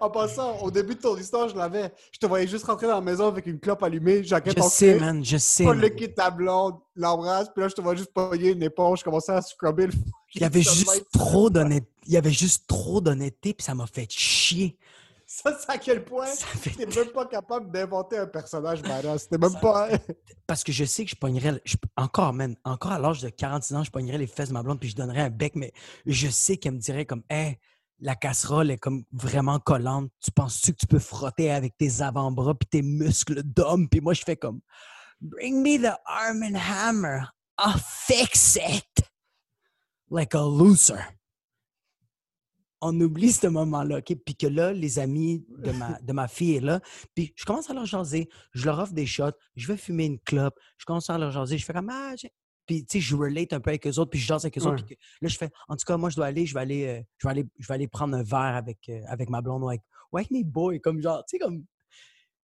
En passant, au début de ton histoire, je l'avais. Je te voyais juste rentrer dans la maison avec une clope allumée, jaquette Je en sais, man, je sais. pas le de ta blonde, l'embrasse, puis là, je te vois juste pogner une éponge, je commençais à scrubber le Il y avait juste trop d'honnêteté. Il y avait juste trop d'honnêteté, puis ça m'a fait chier. Ça, c'est à quel point fait- t'es même pas capable d'inventer un personnage badass. C'était même pas. Parce que je sais que je pognerais, je- encore, man, encore à l'âge de 46 ans, je pognerais les fesses de ma blonde puis je donnerais un bec, mais je sais qu'elle me dirait comme, hey, la casserole est comme vraiment collante. Tu penses-tu que tu peux frotter avec tes avant-bras puis tes muscles d'homme? Puis moi, je fais comme, bring me the arm and hammer. I'll fix it. Like a loser. On oublie ce moment-là, OK? Puis que là, les amis de ma, fille est là. Puis je commence à leur jaser. Je leur offre des shots. Je vais fumer une clope. Je commence à leur jaser. Je fais comme, ah, puis tu sais, je relate un peu avec eux autres. Puis je jase avec eux autres. Puis que- là, je fais, en tout cas, moi, je dois aller. Je vais aller, euh, je vais aller, je vais aller prendre un verre avec, euh, avec ma blonde ou avec, ou avec mes boys. Comme genre, tu sais, comme.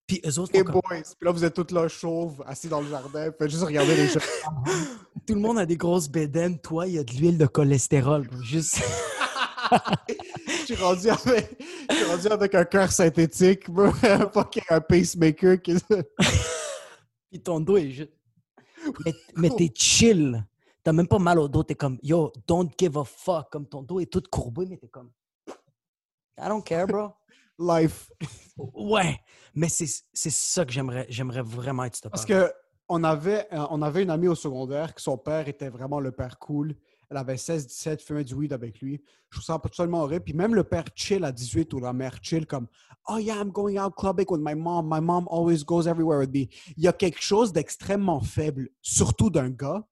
Puis eux autres, Les comme- boys. Puis là, vous êtes tous là chauves, assis dans le jardin. Faites juste regarder les gens. tout le monde a des grosses bédaines. Toi, il y a de l'huile de cholestérol. Juste. Je suis rendu avec, je suis rendu avec un cœur synthétique, un pacemaker. Qui... Puis ton dos est juste. Mais, mais t'es chill. T'as même pas mal au dos. T'es comme, yo, don't give a fuck. Comme ton dos est tout courbé, mais t'es comme. I don't care, bro. Life. Ouais. Mais c'est ça que j'aimerais j'aimerais vraiment être Parce que on avait, euh, on avait une amie au secondaire que son père était vraiment le père cool. Elle avait 16-17, fumait du weed avec lui. Je trouve ça absolument horrible. Puis même le père chill à 18 ou la mère chill comme Oh yeah, I'm going out clubbing with my mom. My mom always goes everywhere with me. Il y a quelque chose d'extrêmement faible, surtout d'un gars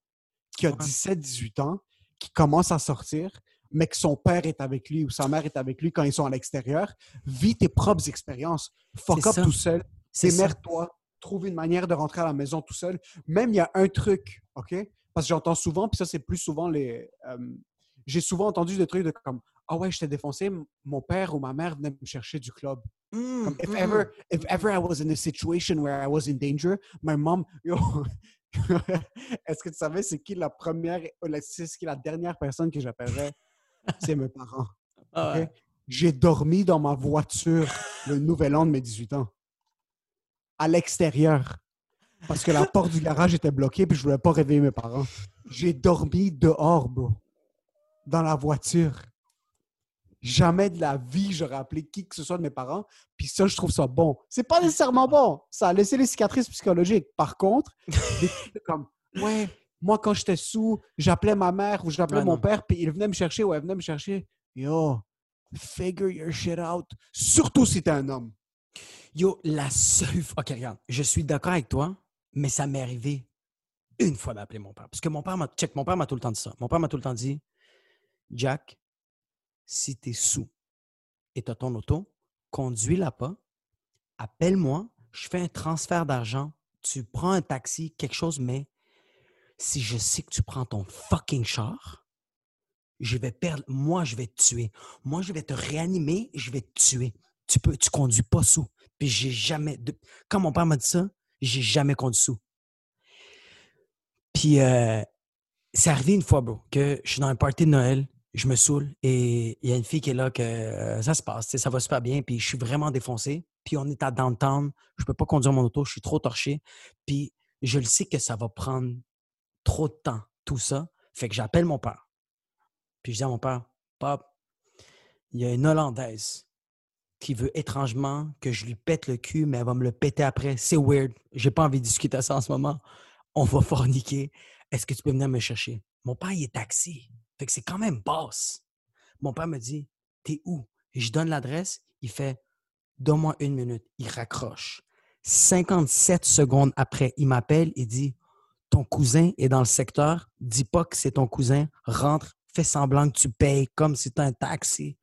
qui a Ouais. 17-18 ans, qui commence à sortir, mais que son père est avec lui ou sa mère est avec lui quand ils sont à l'extérieur. Vis tes propres expériences. Fuck up ça. tout seul. Démerde-toi. Trouve une manière de rentrer à la maison tout seul. Même, il y a un truc, OK? Parce que j'entends souvent, puis ça, c'est plus souvent les... euh, J'ai souvent entendu des trucs de comme « Ah ouais, je t'ai défoncé, mon père ou ma mère venait me chercher du club. Mm, Comme, if, mm, ever, if ever I was in a situation where I was in danger, my mom... Yo, Est-ce que tu savais c'est qui la première... C'est qui la dernière personne que j'appellerais? C'est mes parents. Ah ouais. J'ai dormi dans ma voiture le nouvel an de mes 18 ans. À l'extérieur. Parce que la porte du garage était bloquée puis je voulais pas réveiller mes parents. J'ai dormi dehors, bro. Dans la voiture. Jamais de la vie j'aurais appelé qui que ce soit de mes parents. Puis ça, je trouve ça bon. C'est pas nécessairement bon. Ça a laissé les cicatrices psychologiques. Par contre, comme Ouais, moi quand j'étais sous, j'appelais ma mère ou j'appelais Ouais, mon non. père, puis il venait me chercher ou elle venait me chercher. Yo, figure your shit out. Surtout si t'es un homme. Yo, la seule. Ok, regarde, je suis d'accord avec toi, mais ça m'est arrivé une fois d'appeler mon père. Parce que mon père m'a. Check, mon père m'a tout le temps dit ça. Mon père m'a tout le temps dit Jack, si t'es sous et t'as ton auto, conduis-la pas, appelle-moi, je fais un transfert d'argent, tu prends un taxi, quelque chose, mais si je sais que tu prends ton fucking char, je vais perdre. Moi, je vais te tuer. Moi, je vais te réanimer, je vais te tuer. Tu peux, tu conduis pas sous. Puis j'ai jamais. Quand mon père m'a dit ça, j'ai jamais conduit sous. Puis euh, c'est arrivé une fois, bro, que je suis dans un party de Noël, je me saoule et il y a une fille qui est là que euh, ça se passe, ça va super bien, puis je suis vraiment défoncé. Puis on est à downtown, je peux pas conduire mon auto, je suis trop torché. Puis je le sais que ça va prendre trop de temps, tout ça. Fait que j'appelle mon père. Puis je dis à mon père, Pop, il y a une Hollandaise qui veut étrangement que je lui pète le cul, mais elle va me le péter après. C'est weird. J'ai pas envie de discuter de ça en ce moment. On va forniquer. Est-ce que tu peux venir me chercher? Mon père, il est taxi. Fait que c'est quand même basse. Mon père me dit, t'es où? Je donne l'adresse. Il fait, donne-moi une minute. Il raccroche. 57 secondes après, il m'appelle et dit, ton cousin est dans le secteur. Dis pas que c'est ton cousin. Rentre. Fais semblant que tu payes comme si c'était un taxi.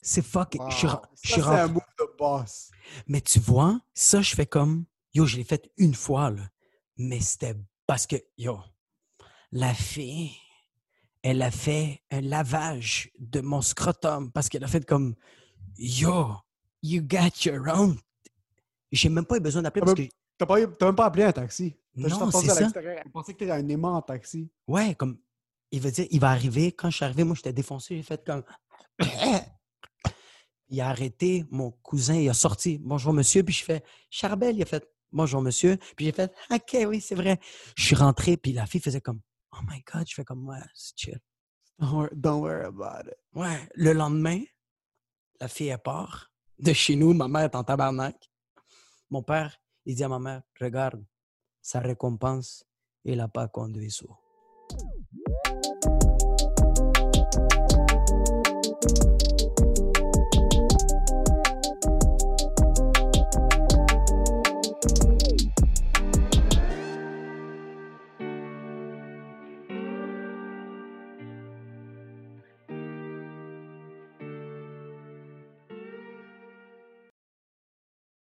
C'est fuck. Wow. Je je c'est un move de boss. Mais tu vois, ça, je fais comme. Yo, je l'ai fait une fois, là. Mais c'était parce que, yo, la fille, elle a fait un lavage de mon scrotum parce qu'elle a fait comme. Yo, you got your own. J'ai même pas eu besoin d'appeler parce que. T'as pas, t'as même pas appelé un taxi. T'as Non, c'est à ça. Elle pensait que t'étais un aimant en taxi. Ouais, comme. Il veut dire, il va arriver. Quand je suis arrivé, moi, j'étais défoncé. J'ai fait comme. il a arrêté. Mon cousin, il a sorti. Bonjour, monsieur. Puis je fais. Charbel, il a fait. Bonjour, monsieur. Puis j'ai fait. OK, oui, c'est vrai. Je suis rentré. Puis la fille faisait comme. Oh my God. Je fais comme. Ouais, c'est chill. Don't worry, don't worry about it. Ouais. Le lendemain, la fille, elle part de chez nous. Ma mère est en tabarnak. Mon père, il dit à ma mère Regarde, sa récompense, il n'a pas conduit ça.